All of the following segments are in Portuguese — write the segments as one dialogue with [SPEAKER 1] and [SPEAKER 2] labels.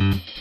[SPEAKER 1] Mm-hmm.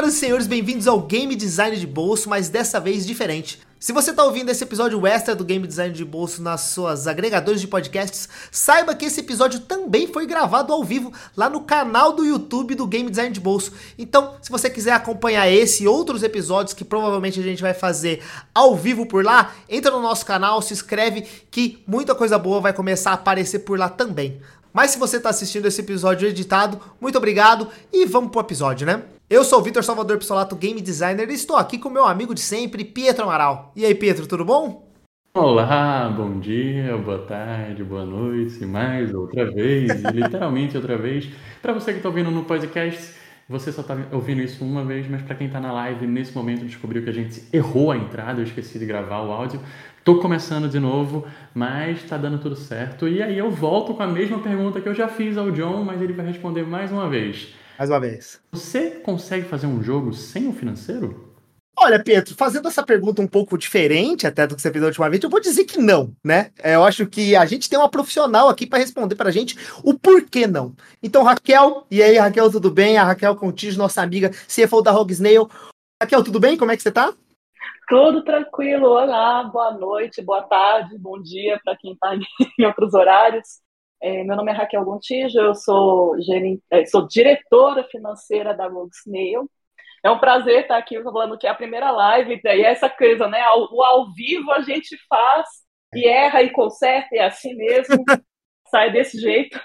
[SPEAKER 1] Senhoras e senhores, bem-vindos ao Game Design de Bolso, mas dessa vez diferente. Se você está ouvindo esse episódio extra do Game Design de Bolso nas suas agregadores de podcasts, saiba que esse episódio também foi gravado ao vivo lá no canal do YouTube do Game Design de Bolso. Então, se você quiser acompanhar esse e outros episódios que provavelmente a gente vai fazer ao vivo por lá, entra no nosso canal, se inscreve que muita coisa boa vai começar a aparecer por lá também. Mas se você está assistindo esse episódio editado, muito obrigado e vamos pro episódio, né? Eu sou o Vitor Salvador Pissolato, game designer, e estou aqui com meu amigo de sempre, Pietro Amaral. E aí, Pietro, tudo bom?
[SPEAKER 2] Olá, bom dia, boa tarde, boa noite, mais outra vez, literalmente outra vez. Para você que está ouvindo no podcast, você só está ouvindo isso uma vez, mas para quem está na live, nesse momento descobriu que a gente errou a entrada, eu esqueci de gravar o áudio. Tô começando de novo, mas tá dando tudo certo. E aí eu volto com a mesma pergunta que eu já fiz ao John, mas ele vai responder mais uma vez.
[SPEAKER 1] Mais uma vez.
[SPEAKER 2] Você consegue fazer um jogo sem o financeiro?
[SPEAKER 1] Olha, Pedro, fazendo essa pergunta um pouco diferente até do que você fez a última vez, eu vou dizer que não, né? É, eu acho que a gente tem uma profissional aqui para responder para a gente o porquê não. Então, Raquel, e aí, Raquel, tudo bem? A Raquel Contígio, nossa amiga CFO da Rogue Snail. Raquel, tudo bem? Como é que você tá?
[SPEAKER 3] Tudo tranquilo. Olá, boa noite, boa tarde, bom dia para quem está em outros horários. É, meu nome é Raquel Gontijo, eu sou, gerente, é, sou diretora financeira da Rogue Snail. É um prazer estar aqui falando que é a primeira live, e é essa coisa, né? O ao vivo a gente faz e erra e conserta, e é assim mesmo, sai desse jeito.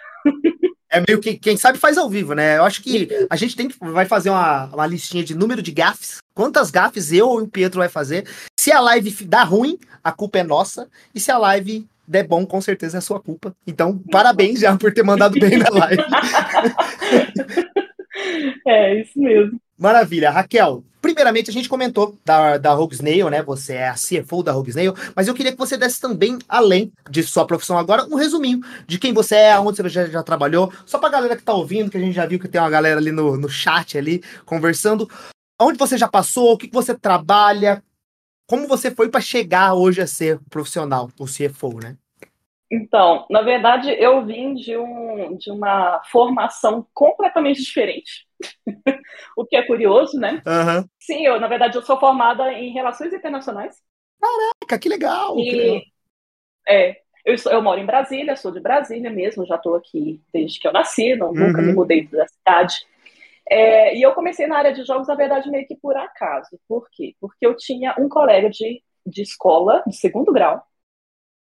[SPEAKER 1] É meio que quem sabe faz ao vivo, né? Eu acho que a gente tem que vai fazer uma, uma listinha de número de gafes. Quantas gafes eu ou o Pietro vai fazer? Se a live dá ruim, a culpa é nossa. E se a live der bom, com certeza é sua culpa. Então, parabéns já por ter mandado bem na live.
[SPEAKER 3] é, isso mesmo.
[SPEAKER 1] Maravilha. Raquel, primeiramente a gente comentou da, da Rogue Snail, né? Você é a CFO da Rogue Snail, mas eu queria que você desse também, além de sua profissão agora, um resuminho de quem você é, onde você já, já trabalhou, só pra galera que tá ouvindo, que a gente já viu que tem uma galera ali no, no chat ali, conversando. Onde você já passou, o que, que você trabalha, como você foi para chegar hoje a ser profissional, o CFO, né?
[SPEAKER 3] Então, na verdade, eu vim de, um, de uma formação completamente diferente. o que é curioso, né?
[SPEAKER 1] Uhum.
[SPEAKER 3] Sim, eu, na verdade, eu sou formada em Relações Internacionais.
[SPEAKER 1] Caraca, que legal!
[SPEAKER 3] E,
[SPEAKER 1] que legal.
[SPEAKER 3] É, eu, eu, moro em Brasília, sou de Brasília mesmo, já estou aqui desde que eu nasci, não, uhum. nunca me mudei da cidade. É, e eu comecei na área de jogos, na verdade, meio que por acaso. Por quê? Porque eu tinha um colega de, de escola, de segundo grau,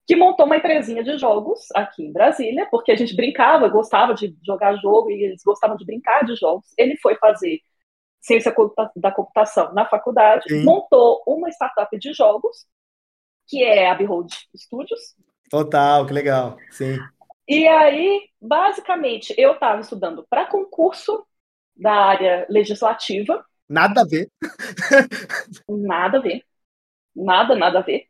[SPEAKER 3] que montou uma empresinha de jogos aqui em Brasília, porque a gente brincava, gostava de jogar jogo e eles gostavam de brincar de jogos. Ele foi fazer ciência da computação na faculdade, Sim. montou uma startup de jogos, que é a Behold Studios.
[SPEAKER 1] Total, que legal. Sim.
[SPEAKER 3] E aí, basicamente, eu estava estudando para concurso da área legislativa.
[SPEAKER 1] Nada a ver.
[SPEAKER 3] nada a ver. Nada, nada a ver.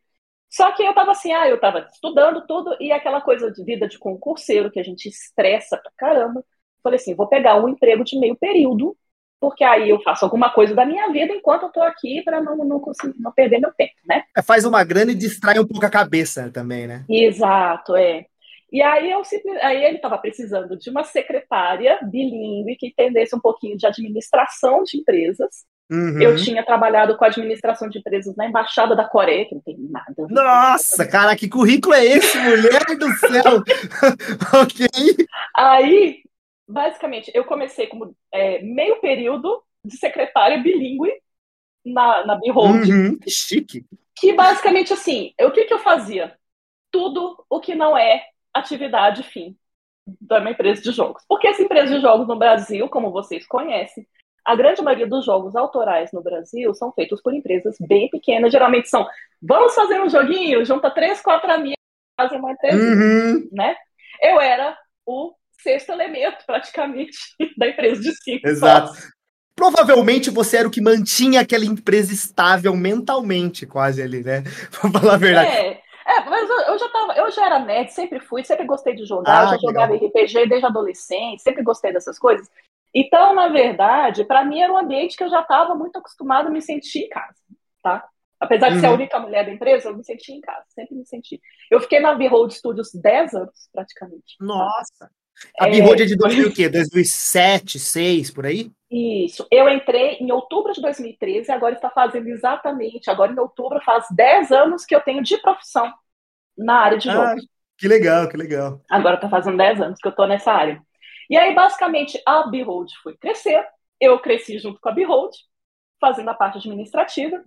[SPEAKER 3] Só que eu tava assim, ah, eu tava estudando tudo e aquela coisa de vida de concurseiro que a gente estressa pra caramba. Falei assim, vou pegar um emprego de meio período, porque aí eu faço alguma coisa da minha vida enquanto eu tô aqui para não, não, conseguir, não perder meu tempo, né?
[SPEAKER 1] É, faz uma grana e distrai um pouco a cabeça também, né?
[SPEAKER 3] Exato, é. E aí, eu, aí ele estava precisando de uma secretária bilíngue que entendesse um pouquinho de administração de empresas. Uhum. Eu tinha trabalhado com administração de empresas na Embaixada da Coreia, que não tem nada.
[SPEAKER 1] Nossa, cara, que currículo é esse, mulher do céu? ok.
[SPEAKER 3] Aí, basicamente, eu comecei como é, meio período de secretária bilíngue na, na Behold.
[SPEAKER 1] Uhum, que chique.
[SPEAKER 3] Que basicamente, assim, o que, que eu fazia? Tudo o que não é atividade fim de uma empresa de jogos. Porque essa empresa de jogos no Brasil, como vocês conhecem, a grande maioria dos jogos autorais no Brasil são feitos por empresas bem pequenas. Geralmente são, vamos fazer um joguinho, junta três, quatro amigos, fazem uma empresa, uhum. né? Eu era o sexto elemento, praticamente, da empresa de cinco.
[SPEAKER 1] Exato. Provavelmente você era o que mantinha aquela empresa estável mentalmente, quase ali, né? Pra falar a verdade.
[SPEAKER 3] É. É, mas eu, eu, já tava, eu já era nerd, sempre fui, sempre gostei de jogar, ah, já jogava legal. RPG desde adolescente, sempre gostei dessas coisas. Então, na verdade, para mim era um ambiente que eu já estava muito acostumada a me sentir em casa, tá? Apesar de uhum. ser a uhum. única mulher da empresa, eu me senti em casa, sempre me senti. Eu fiquei na Behold Studios 10 anos, praticamente.
[SPEAKER 1] Nossa! A é, Behold é de 2000 o quê? 2007, 2006, por aí?
[SPEAKER 3] Isso. Eu entrei em outubro de 2013, agora está fazendo exatamente, agora em outubro faz 10 anos que eu tenho de profissão na área de jogos. Ah,
[SPEAKER 1] que legal, que legal.
[SPEAKER 3] Agora está fazendo 10 anos que eu estou nessa área. E aí, basicamente, a Behold foi crescer, eu cresci junto com a Behold, fazendo a parte administrativa.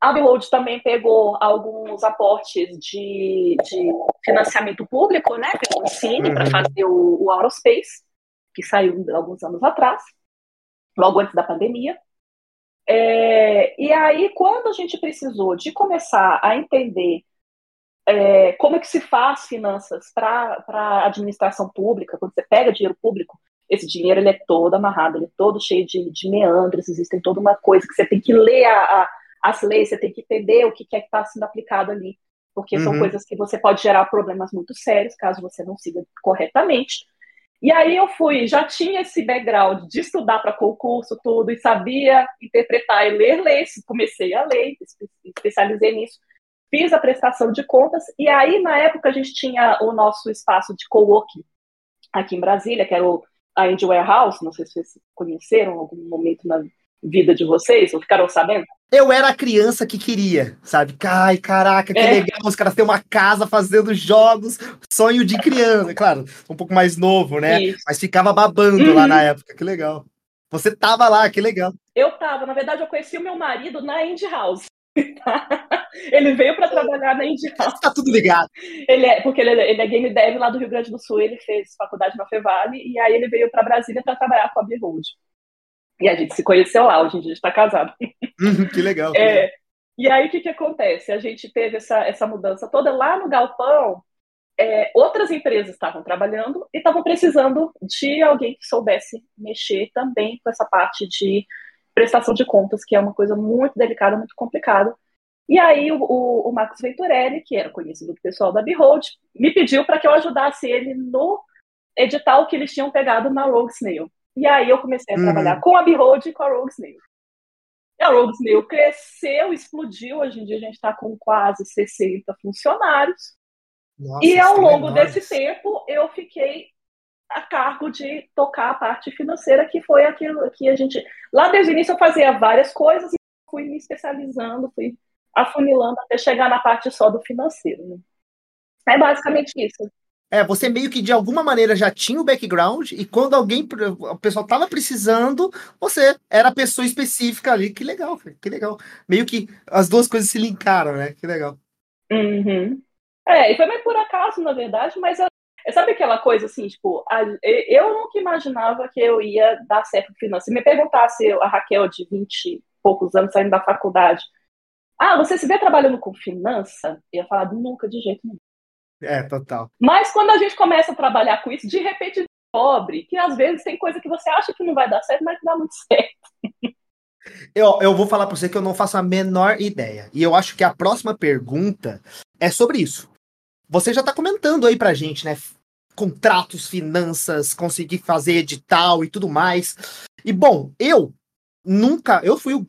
[SPEAKER 3] A Behold também pegou alguns aportes de, de financiamento público, né, pelo Cine, uhum. para fazer o, o Aerospace, que saiu alguns anos atrás, logo antes da pandemia. É, e aí, quando a gente precisou de começar a entender é, como é que se faz finanças para a administração pública, quando você pega dinheiro público, esse dinheiro ele é todo amarrado, ele é todo cheio de, de meandros, existem toda uma coisa que você tem que ler a, a, as leis, você tem que entender o que, que é que está sendo aplicado ali, porque uhum. são coisas que você pode gerar problemas muito sérios caso você não siga corretamente. E aí eu fui, já tinha esse background de estudar para concurso, tudo, e sabia interpretar e ler leis, comecei a ler, especializei nisso. Fiz a prestação de contas, e aí, na época, a gente tinha o nosso espaço de co-working aqui em Brasília, que era o, a Indie Warehouse, não sei se vocês conheceram em algum momento na de vocês, ou ficaram sabendo?
[SPEAKER 1] Eu era a criança que queria, sabe? Ai, caraca, que é. legal, os caras têm uma casa fazendo jogos, sonho de criança, claro, um pouco mais novo, né? Isso. Mas ficava babando uhum. lá na época, que legal. Você tava lá, que legal.
[SPEAKER 3] Eu tava, na verdade, eu conheci o meu marido na Indie House. ele veio para trabalhar na Indie House.
[SPEAKER 1] Tá tudo ligado.
[SPEAKER 3] Ele é, porque ele é, ele é, game dev lá do Rio Grande do Sul, ele fez faculdade na Fevale, e aí ele veio para Brasília para trabalhar com a Behold. E a gente se conheceu lá, hoje em dia a gente está casado.
[SPEAKER 1] Uhum, que legal.
[SPEAKER 3] É, e aí o que, que acontece? A gente teve essa, essa mudança toda lá no Galpão. É, outras empresas estavam trabalhando e estavam precisando de alguém que soubesse mexer também com essa parte de prestação de contas, que é uma coisa muito delicada, muito complicada. E aí o, o, o Marcos Venturelli, que era conhecido do pessoal da Behold, me pediu para que eu ajudasse ele no edital que eles tinham pegado na Rogue Snail. E aí eu comecei a uhum. trabalhar com a Behold e com a Rogue Snail. E a Rogue Snail cresceu, explodiu. Hoje em dia a gente está com quase 60 funcionários. Nossa, e ao longo desse tempo eu fiquei a cargo de tocar a parte financeira, que foi aquilo que a gente. Lá desde o início eu fazia várias coisas e fui me especializando, fui afunilando até chegar na parte só do financeiro. Né? É basicamente isso.
[SPEAKER 1] É, você meio que de alguma maneira já tinha o background e quando alguém, o pessoal tava precisando, você era a pessoa específica ali. Que legal, que legal. Meio que as duas coisas se linkaram, né? Que legal.
[SPEAKER 3] Uhum. É, e foi meio por acaso, na verdade, mas Sabe aquela coisa assim, tipo, a, eu nunca imaginava que eu ia dar certo finanças. Se me perguntasse a Raquel de 20 e poucos anos saindo da faculdade, ah, você se vê trabalhando com finança? Eu ia falar nunca, de jeito nenhum.
[SPEAKER 1] É, total.
[SPEAKER 3] Mas quando a gente começa a trabalhar com isso, de repente descobre que às vezes tem coisa que você acha que não vai dar certo, mas que dá muito certo.
[SPEAKER 1] Eu, eu vou falar para você que eu não faço a menor ideia. E eu acho que a próxima pergunta é sobre isso. Você já está comentando aí pra gente, né? Contratos, finanças, conseguir fazer edital e tudo mais. E bom, eu nunca. Eu fui o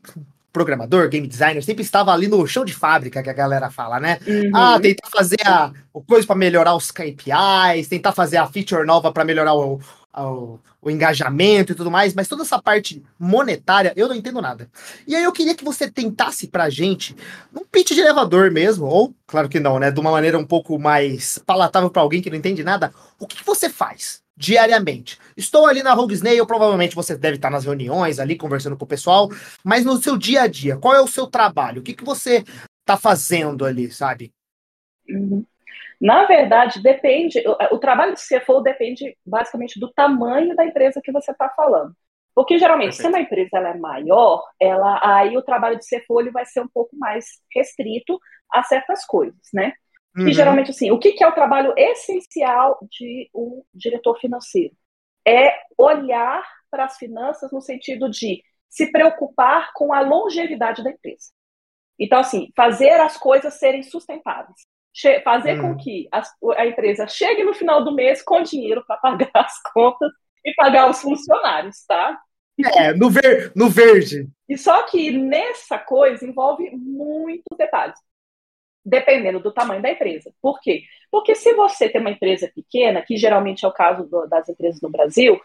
[SPEAKER 1] programador, game designer, sempre estava ali no chão de fábrica, que a galera fala, né? Uhum. Ah, tentar fazer a, o coisa para melhorar os KPIs, tentar fazer a feature nova para melhorar o, o, o, engajamento e tudo mais, mas toda essa parte monetária eu não entendo nada. E aí eu queria que você tentasse pra gente, num pitch de elevador mesmo, ou, claro que não, né, de uma maneira um pouco mais palatável para alguém que não entende nada, o que, que você faz diariamente? Estou ali na Rogue Snail, provavelmente você deve estar nas reuniões ali, conversando com o pessoal, mas no seu dia a dia, qual é o seu trabalho? O que, que você tá fazendo ali, sabe?
[SPEAKER 3] Uhum. Na verdade, depende, o, o trabalho de CFO depende basicamente do tamanho da empresa que você está falando. Porque geralmente, Perfeito. se uma empresa ela é maior, ela, aí o trabalho de CFO ele vai ser um pouco mais restrito a certas coisas, né? Uhum. geralmente, assim, o que, que é o trabalho essencial de um diretor financeiro? É olhar para as finanças no sentido de se preocupar com a longevidade da empresa. Então, assim, fazer as coisas serem sustentáveis fazer hum. com que a, a, empresa chegue no final do mês com dinheiro para pagar as contas e pagar os funcionários, tá?
[SPEAKER 1] É, no, ver, no verde.
[SPEAKER 3] E só que nessa coisa envolve muitos detalhes, dependendo do tamanho da empresa. Por quê? Porque se você tem uma empresa pequena, que geralmente é o caso do, das empresas no Brasil, o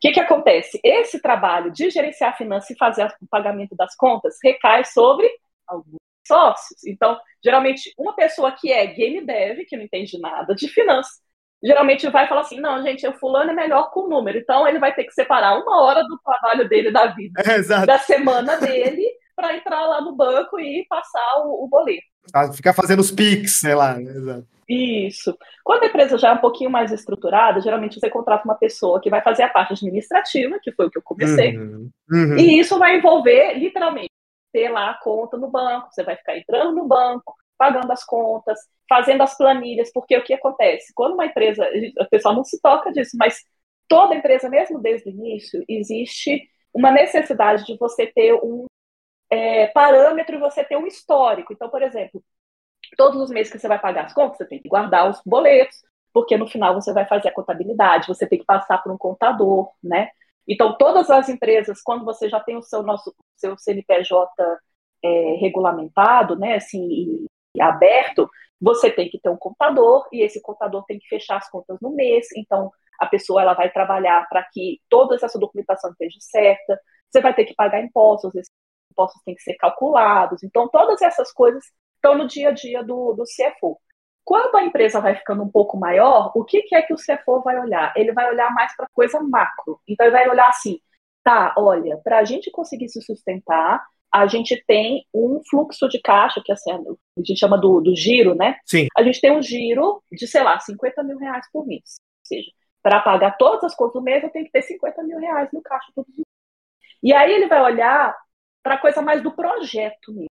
[SPEAKER 3] que, que acontece? Esse trabalho de gerenciar a finança e fazer o pagamento das contas recai sobre alguns sócios. Então, geralmente, uma pessoa que é game dev, que não entende nada de finanças, geralmente vai falar assim: não, gente, o fulano é melhor com o número. Então, ele vai ter que separar uma hora do trabalho dele da vida,
[SPEAKER 1] é,
[SPEAKER 3] da semana dele, para entrar lá no banco e passar o, o boleto.
[SPEAKER 1] Ficar fazendo os pics, sei lá. Exato.
[SPEAKER 3] Isso. Quando a empresa já é um pouquinho mais estruturada, geralmente você contrata uma pessoa que vai fazer a parte administrativa, que foi o que eu comecei. Uhum. Uhum. E isso vai envolver, literalmente, ter lá a conta no banco, você vai ficar entrando no banco, pagando as contas, fazendo as planilhas, porque o que acontece? Quando uma empresa, o pessoal não se toca disso, mas toda empresa, mesmo desde o início, existe uma necessidade de você ter um é, parâmetro e você ter um histórico. Então, por exemplo, todos os meses que você vai pagar as contas, você tem que guardar os boletos, porque no final você vai fazer a contabilidade, você tem que passar por um contador, né? Então, todas as empresas, quando você já tem o seu, nosso, seu CNPJ é, regulamentado, né, assim, aberto, você tem que ter um contador e esse contador tem que fechar as contas no mês. Então, a pessoa ela vai trabalhar para que toda essa documentação esteja certa. Você vai ter que pagar impostos, esses impostos têm que ser calculados. Então, todas essas coisas estão no dia a dia do, do CFO. Quando a empresa vai ficando um pouco maior, o que, que é que o CFO vai olhar? Ele vai olhar mais para coisa macro. Então, ele vai olhar assim: tá, olha, para a gente conseguir se sustentar, a gente tem um fluxo de caixa, que assim, a gente chama do, do giro, né?
[SPEAKER 1] Sim.
[SPEAKER 3] A gente tem um giro de, sei lá, 50 mil reais por mês. Ou seja, para pagar todas as contas do mês, eu tenho que ter 50 mil reais no caixa todos os E aí ele vai olhar para a coisa mais do projeto mesmo.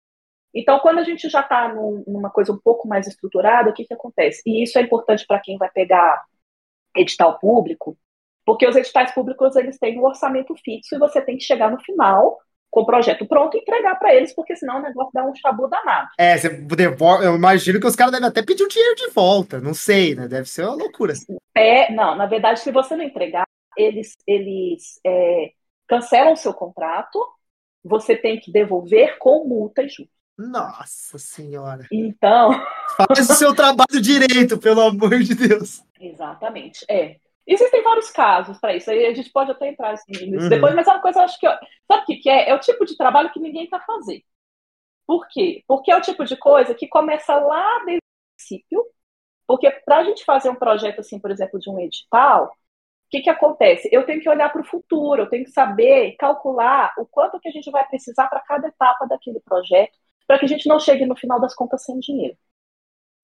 [SPEAKER 3] Então, quando a gente já está num, numa coisa um pouco mais estruturada, o que, que acontece? E isso é importante para quem vai pegar edital público, porque os editais públicos eles têm um orçamento fixo e você tem que chegar no final com o projeto pronto e entregar para eles, porque senão o negócio dá um chabu danado.
[SPEAKER 1] É, você devolve, eu imagino que os caras devem até pedir o dinheiro de volta, não sei, né? Deve ser uma loucura.
[SPEAKER 3] É, não, na verdade, se você não entregar, eles, eles é, cancelam o seu contrato, você tem que devolver com multa e juros.
[SPEAKER 1] Nossa senhora.
[SPEAKER 3] Então.
[SPEAKER 1] Faz o seu trabalho direito, pelo amor de Deus.
[SPEAKER 3] Exatamente. É. Existem vários casos para isso. Aí a gente pode até entrar nisso uhum. depois, mas é uma coisa, acho que. Sabe o que, que é? É o tipo de trabalho que ninguém quer fazer. Por quê? Porque é o tipo de coisa que começa lá desde o princípio. Porque para a gente fazer um projeto, assim, por exemplo, de um edital, o que, que acontece? Eu tenho que olhar para o futuro, eu tenho que saber calcular o quanto que a gente vai precisar para cada etapa daquele projeto, para que a gente não chegue no final das contas sem dinheiro.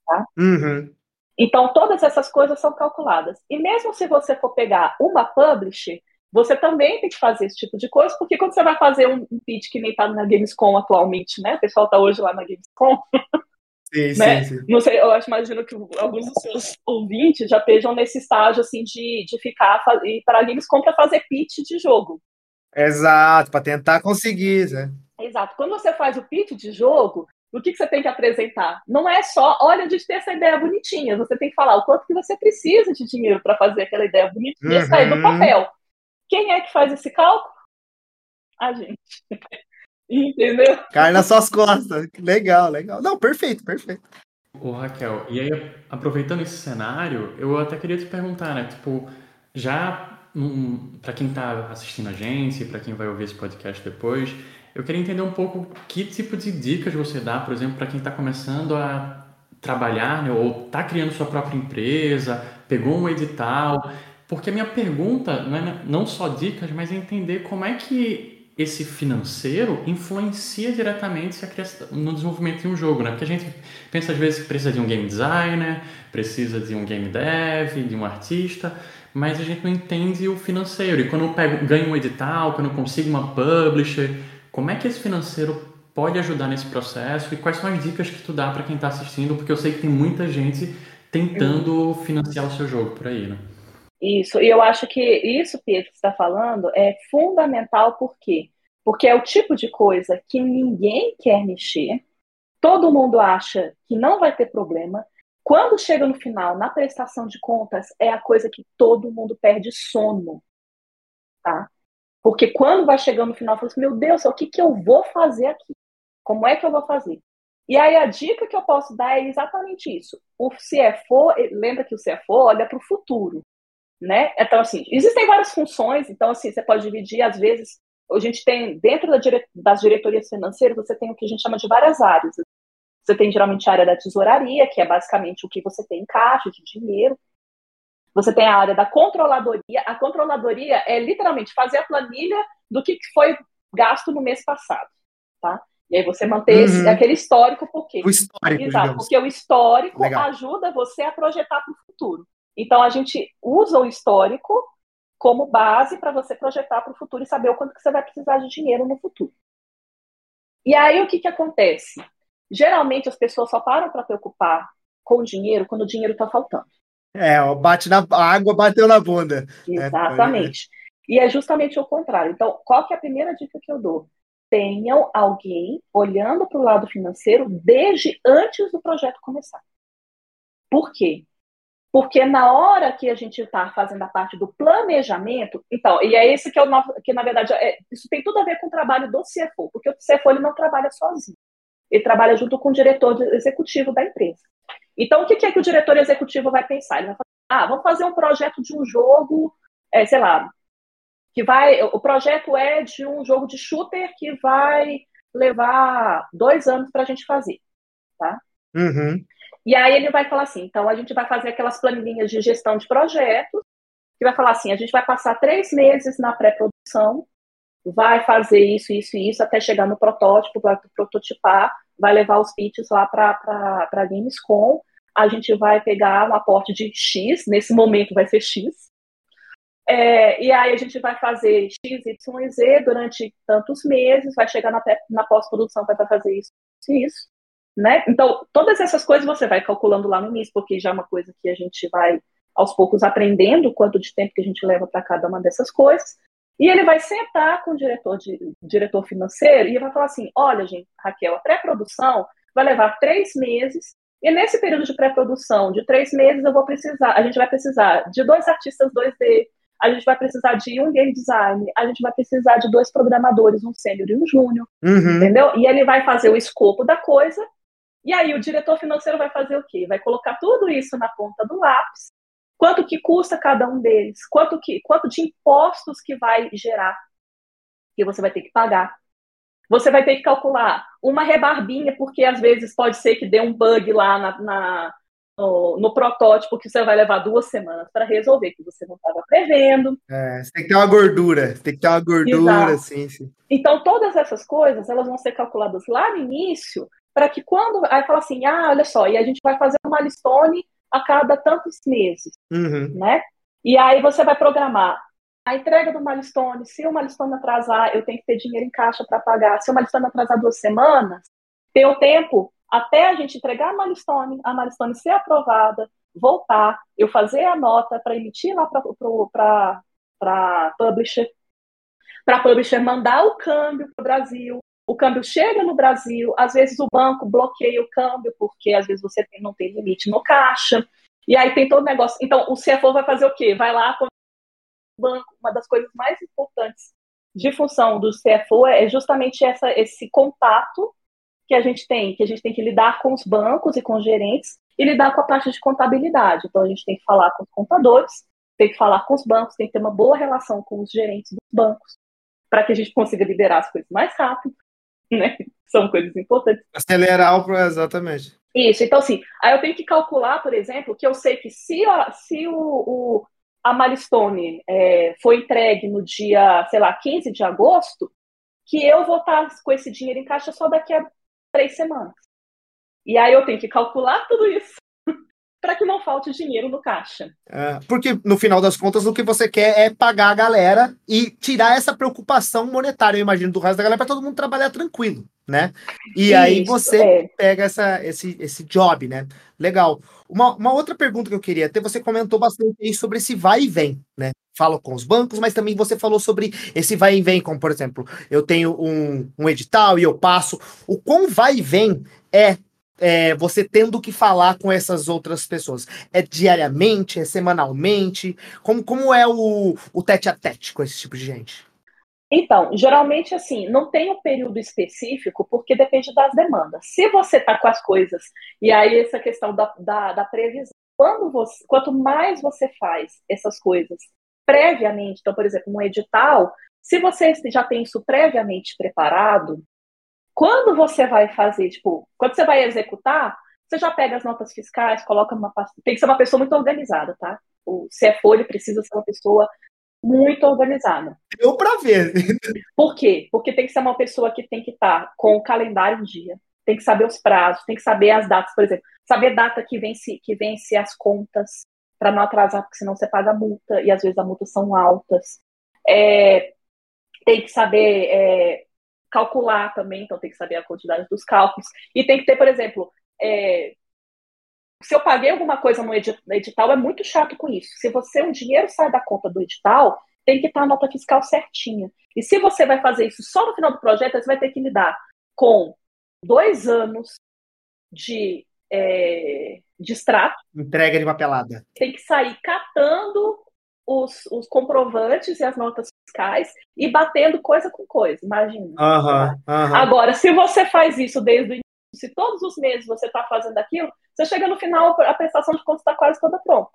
[SPEAKER 3] Tá?
[SPEAKER 1] Uhum.
[SPEAKER 3] Então, todas essas coisas são calculadas. E mesmo se você for pegar uma publisher, você também tem que fazer esse tipo de coisa, porque quando você vai fazer um, um pitch que nem está na Gamescom atualmente, né? O pessoal está hoje lá na Gamescom.
[SPEAKER 1] Sim, né? sim, sim.
[SPEAKER 3] Não sei, eu acho, imagino que alguns dos seus ouvintes já estejam nesse estágio assim de, de ficar e para a Gamescom para fazer pitch de jogo.
[SPEAKER 1] Exato, para tentar conseguir, né?
[SPEAKER 3] Exato. Quando você faz o pitch de jogo, o que, que você tem que apresentar? Não é só, olha, a gente tem essa ideia bonitinha. Você tem que falar o quanto que você precisa de dinheiro para fazer aquela ideia bonitinha uhum. sair do papel. Quem é que faz esse cálculo? A gente. Entendeu?
[SPEAKER 1] Cai nas suas costas. Legal, legal. Não, perfeito, perfeito.
[SPEAKER 2] Ô, Raquel, e aí, aproveitando esse cenário, eu até queria te perguntar, né? Tipo, já um, para quem está assistindo a gente, para quem vai ouvir esse podcast depois, eu queria entender um pouco que tipo de dicas você dá, por exemplo, para quem está começando a trabalhar né, ou está criando sua própria empresa, pegou um edital. Porque a minha pergunta não é não só dicas, mas é entender como é que esse financeiro influencia diretamente no desenvolvimento de um jogo, né? Porque a gente pensa às vezes que precisa de um game designer, precisa de um game dev, de um artista, mas a gente não entende o financeiro. E quando eu pego, ganho um edital, quando eu consigo uma publisher, como é que esse financeiro pode ajudar nesse processo e quais são as dicas que tu dá para quem está assistindo? Porque eu sei que tem muita gente tentando financiar o seu jogo por aí, né?
[SPEAKER 3] Isso, e eu acho que isso, Pedro, que você está falando, é fundamental por quê? Porque é o tipo de coisa que ninguém quer mexer, todo mundo acha que não vai ter problema. Quando chega no final, na prestação de contas, é a coisa que todo mundo perde sono. tá? Porque quando vai chegando no final, eu falo assim, meu Deus, o que, que eu vou fazer aqui? Como é que eu vou fazer? E aí a dica que eu posso dar é exatamente isso. O CFO, lembra que o CFO olha para o futuro, né? Então, assim, existem várias funções, então, assim, você pode dividir, às vezes, a gente tem, dentro da dire... das diretorias financeiras, você tem o que a gente chama de várias áreas. Você tem, geralmente, a área da tesouraria, que é basicamente o que você tem em caixa de dinheiro. Você tem a área da controladoria. A controladoria é, literalmente, fazer a planilha do que foi gasto no mês passado, tá? E aí você manter uhum. esse, aquele histórico, por quê?
[SPEAKER 1] O histórico,
[SPEAKER 3] Exato, digamos. porque o histórico Legal. ajuda você a projetar para o futuro. Então, a gente usa o histórico como base para você projetar para o futuro e saber o quanto que você vai precisar de dinheiro no futuro. E aí, o que, que acontece? Geralmente, as pessoas só param para preocupar com o dinheiro quando o dinheiro está faltando.
[SPEAKER 1] É, bate na a água bateu na bunda.
[SPEAKER 3] É, Exatamente. É, e é justamente o contrário. Então, qual que é a primeira dica que eu dou? tenham alguém olhando para o lado financeiro desde antes do projeto começar. Por quê? Porque na hora que a gente está fazendo a parte do planejamento, então, e é esse que, é o, que na verdade, é, isso tem tudo a ver com o trabalho do CFO, porque o CFO ele não trabalha sozinho. Ele trabalha junto com o diretor executivo da empresa. Então, o que é que o diretor executivo vai pensar? Ele vai falar, ah, vamos fazer um projeto de um jogo, é, sei lá, que vai. O projeto é de um jogo de shooter que vai levar dois anos para a gente fazer, tá?
[SPEAKER 1] Uhum.
[SPEAKER 3] E aí ele vai falar assim, então a gente vai fazer aquelas planilhas de gestão de projetos, que vai falar assim, a gente vai passar três meses na pré-produção, vai fazer isso, isso e isso, até chegar no protótipo, vai prototipar, vai levar os pitches lá para a Gamescom, a gente vai pegar um aporte de X, nesse momento vai ser X, é, e aí a gente vai fazer X, Y e Z durante tantos meses, vai chegar na, na pós-produção, vai fazer isso, isso, né? Então, todas essas coisas você vai calculando lá no início, porque já é uma coisa que a gente vai aos poucos aprendendo quanto de tempo que a gente leva para cada uma dessas coisas. E ele vai sentar com o diretor, de, diretor financeiro e vai falar assim: olha, gente, Raquel, a pré-produção vai levar três meses. E nesse período de pré-produção de três meses, eu vou precisar, a gente vai precisar de dois artistas 2D, a gente vai precisar de um game design, a gente vai precisar de dois programadores, um sênior e um júnior, uhum. entendeu? E ele vai fazer o escopo da coisa, e aí o diretor financeiro vai fazer o quê? Vai colocar tudo isso na ponta do lápis, quanto que custa cada um deles, quanto, que, quanto de impostos que vai gerar, que você vai ter que pagar. Você vai ter que calcular uma rebarbinha, porque às vezes pode ser que dê um bug lá na, na no, no, protótipo que você vai levar duas semanas para resolver, que você não estava prevendo.
[SPEAKER 1] É, você tem que ter uma gordura, tem que ter uma gordura, sim, sim.
[SPEAKER 3] Então, todas essas coisas, elas vão ser calculadas lá no início, para que quando, aí fala assim, ah, olha só, e a gente vai fazer uma milestone a cada tantos meses,
[SPEAKER 1] uhum.
[SPEAKER 3] né? E aí você vai programar a entrega do milestone, se o milestone atrasar, eu tenho que ter dinheiro em caixa para pagar. Se o milestone atrasar duas semanas, tem o tempo até a gente entregar a milestone, a milestone ser aprovada, voltar, eu fazer a nota para emitir lá para a publisher, para a publisher mandar o câmbio para o Brasil, o câmbio chega no Brasil, às vezes o banco bloqueia o câmbio, porque às vezes você não tem limite no caixa, e aí tem todo o negócio. Então, o CFO vai fazer o quê? Vai lá com o banco, uma das coisas mais importantes de função do CFO é justamente essa, esse contato que a gente tem, que a gente tem que lidar com os bancos e com os gerentes e lidar com a parte de contabilidade. Então a gente tem que falar com os contadores, tem que falar com os bancos, tem que ter uma boa relação com os gerentes dos bancos para que a gente consiga liberar as coisas mais rápido, né? São coisas importantes.
[SPEAKER 1] Acelerar o exatamente.
[SPEAKER 3] Isso, então assim, aí eu tenho que calcular, por exemplo, que eu sei que se, a, se o, o a Milestone é, foi entregue no dia, sei lá, 15 de agosto, que eu vou estar com esse dinheiro em caixa só daqui a três semanas. E aí eu tenho que calcular tudo isso para que não falte dinheiro no caixa.
[SPEAKER 1] É, porque, no final das contas, o que você quer é pagar a galera e tirar essa preocupação monetária, eu imagino, do resto da galera, para todo mundo trabalhar tranquilo, né? E Isso, aí você é. pega essa, esse, esse job, né? Legal. Uma, uma outra pergunta que eu queria ter, você comentou bastante aí sobre esse vai e vem, né? Fala com os bancos, mas também você falou sobre esse vai e vem, como por exemplo, eu tenho um, um edital e eu passo. O quão vai e vem é é, você tendo que falar com essas outras pessoas? É diariamente? É semanalmente? Como, como é o, o tete a tete com esse tipo de gente?
[SPEAKER 3] Então, geralmente assim, não tem um período específico, porque depende das demandas. Se você está com as coisas, e aí essa questão da, da, da previsão, quando você, quanto mais você faz essas coisas previamente, então, por exemplo, um edital, se você já tem isso previamente preparado, quando você vai fazer, tipo, quando você vai executar, você já pega as notas fiscais, coloca numa pasta. Tem que ser uma pessoa muito organizada, tá? O CFO ele precisa ser uma pessoa muito organizada.
[SPEAKER 1] Eu para ver.
[SPEAKER 3] Por quê? Porque tem que ser uma pessoa que tem que estar tá com o calendário em dia, tem que saber os prazos, tem que saber as datas, por exemplo, saber data que vence, que vence as contas para não atrasar, porque senão você paga multa e às vezes as multas são altas. É, tem que saber é, calcular também, então tem que saber a quantidade dos cálculos. E tem que ter, por exemplo, é, se eu paguei alguma coisa no edital, é muito chato com isso. Se você, o dinheiro sai da conta do edital, tem que estar a nota fiscal certinha. E se você vai fazer isso só no final do projeto, você vai ter que lidar com dois anos de, é, de extrato.
[SPEAKER 1] Entrega de papelada.
[SPEAKER 3] Tem que sair catando os, os comprovantes e as notas fiscais e batendo coisa com coisa, imagina.
[SPEAKER 1] Uhum, uhum.
[SPEAKER 3] Agora, se você faz isso desde o início, se todos os meses você está fazendo aquilo, você chega no final, a prestação de contas está quase toda pronta.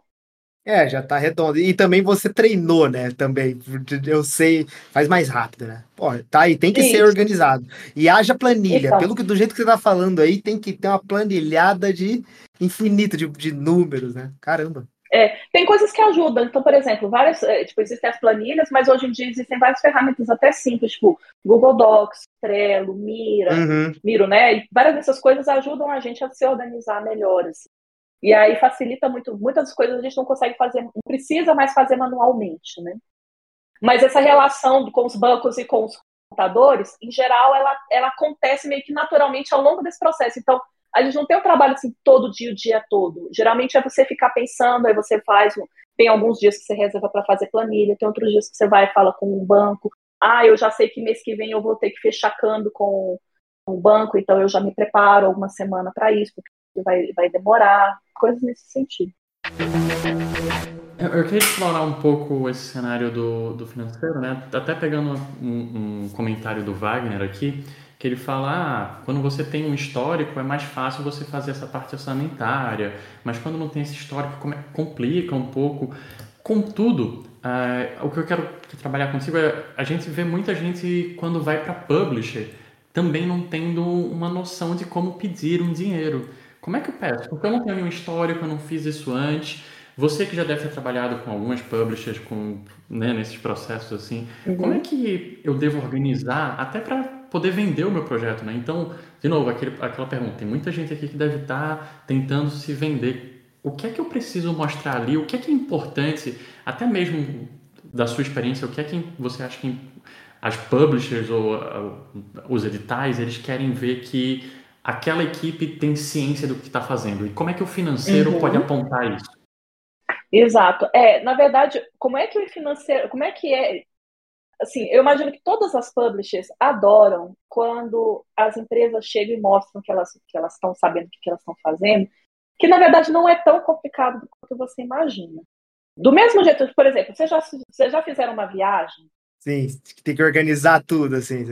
[SPEAKER 1] É, já tá redondo. E também você treinou, né? Também. Eu sei, faz mais rápido, né? Pô, tá aí, tem que Isso. ser organizado. E haja planilha. Então. Pelo que do jeito que você tá falando aí, tem que ter uma planilhada de infinito de, de números, né? Caramba.
[SPEAKER 3] É, tem coisas que ajudam. Então, por exemplo, várias, é, tipo, existem as planilhas, mas hoje em dia existem várias ferramentas até simples, tipo Google Docs, Trello, Mira, uhum. Miro, né? E várias dessas coisas ajudam a gente a se organizar melhor. Assim. E aí facilita muito. Muitas coisas a gente não consegue fazer, não precisa mais fazer manualmente, né? Mas essa relação com os bancos e com os computadores, em geral, ela, ela acontece meio que naturalmente ao longo desse processo. Então, a gente não tem um trabalho assim todo dia, o dia todo. Geralmente é você ficar pensando, aí você faz. Tem alguns dias que você reserva para fazer planilha, tem outros dias que você vai e fala com um banco. Ah, eu já sei que mês que vem eu vou ter que fechar cando com o banco, então eu já me preparo alguma semana para isso, porque vai, vai demorar, coisas nesse sentido.
[SPEAKER 2] Eu queria explorar um pouco esse cenário do, do financeiro, né? Até pegando um, um comentário do Wagner aqui que ele fala, ah, quando você tem um histórico é mais fácil você fazer essa parte orçamentária, mas quando não tem esse histórico complica um pouco. Contudo, uh, o que eu quero trabalhar consigo é a gente vê muita gente quando vai para publisher também não tendo uma noção de como pedir um dinheiro. Como é que eu peço? Porque eu não tenho nenhum histórico, eu não fiz isso antes. Você que já deve ter trabalhado com algumas publishers, com, né, nesses processos assim, uhum. como é que eu devo organizar até para poder vender o meu projeto, né? Então, de novo, aquele, aquela pergunta, tem muita gente aqui que deve estar tentando se vender. O que é que eu preciso mostrar ali? O que é que é importante, até mesmo da sua experiência, o que é que você acha que as publishers ou os editais, eles querem ver que aquela equipe tem ciência do que está fazendo? E como é que o financeiro uhum. pode apontar isso?
[SPEAKER 3] Exato. É, na verdade, como é que o financeiro, como é que é assim, eu imagino que todas as publishers adoram quando as empresas chegam e mostram que elas que elas estão sabendo o que, que elas estão fazendo, que na verdade não é tão complicado quanto você imagina. Do mesmo jeito, por exemplo, vocês já, vocês já fizeram uma viagem?
[SPEAKER 1] Sim, tem que organizar tudo, assim.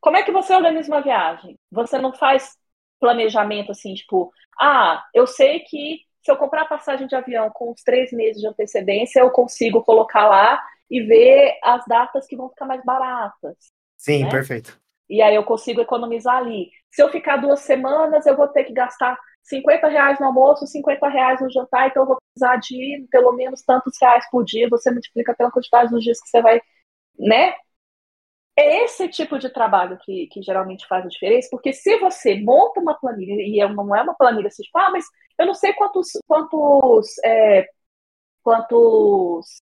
[SPEAKER 3] Como é que você organiza uma viagem? Você não faz planejamento assim, tipo, ah, eu sei que se eu comprar passagem de avião com uns três meses de antecedência, eu consigo colocar lá e ver as datas que vão ficar mais baratas.
[SPEAKER 1] Sim, né? perfeito.
[SPEAKER 3] E aí eu consigo economizar ali. Se eu ficar duas semanas, eu vou ter que gastar 50 reais no almoço, 50 reais no jantar, então eu vou precisar de pelo menos tantos reais por dia, você multiplica pela quantidade dos dias que você vai, né? É esse tipo de trabalho que, que geralmente faz a diferença, porque se você monta uma planilha, e não é uma planilha assim, tipo, ah, mas eu não sei quantos, quantos, é, quantos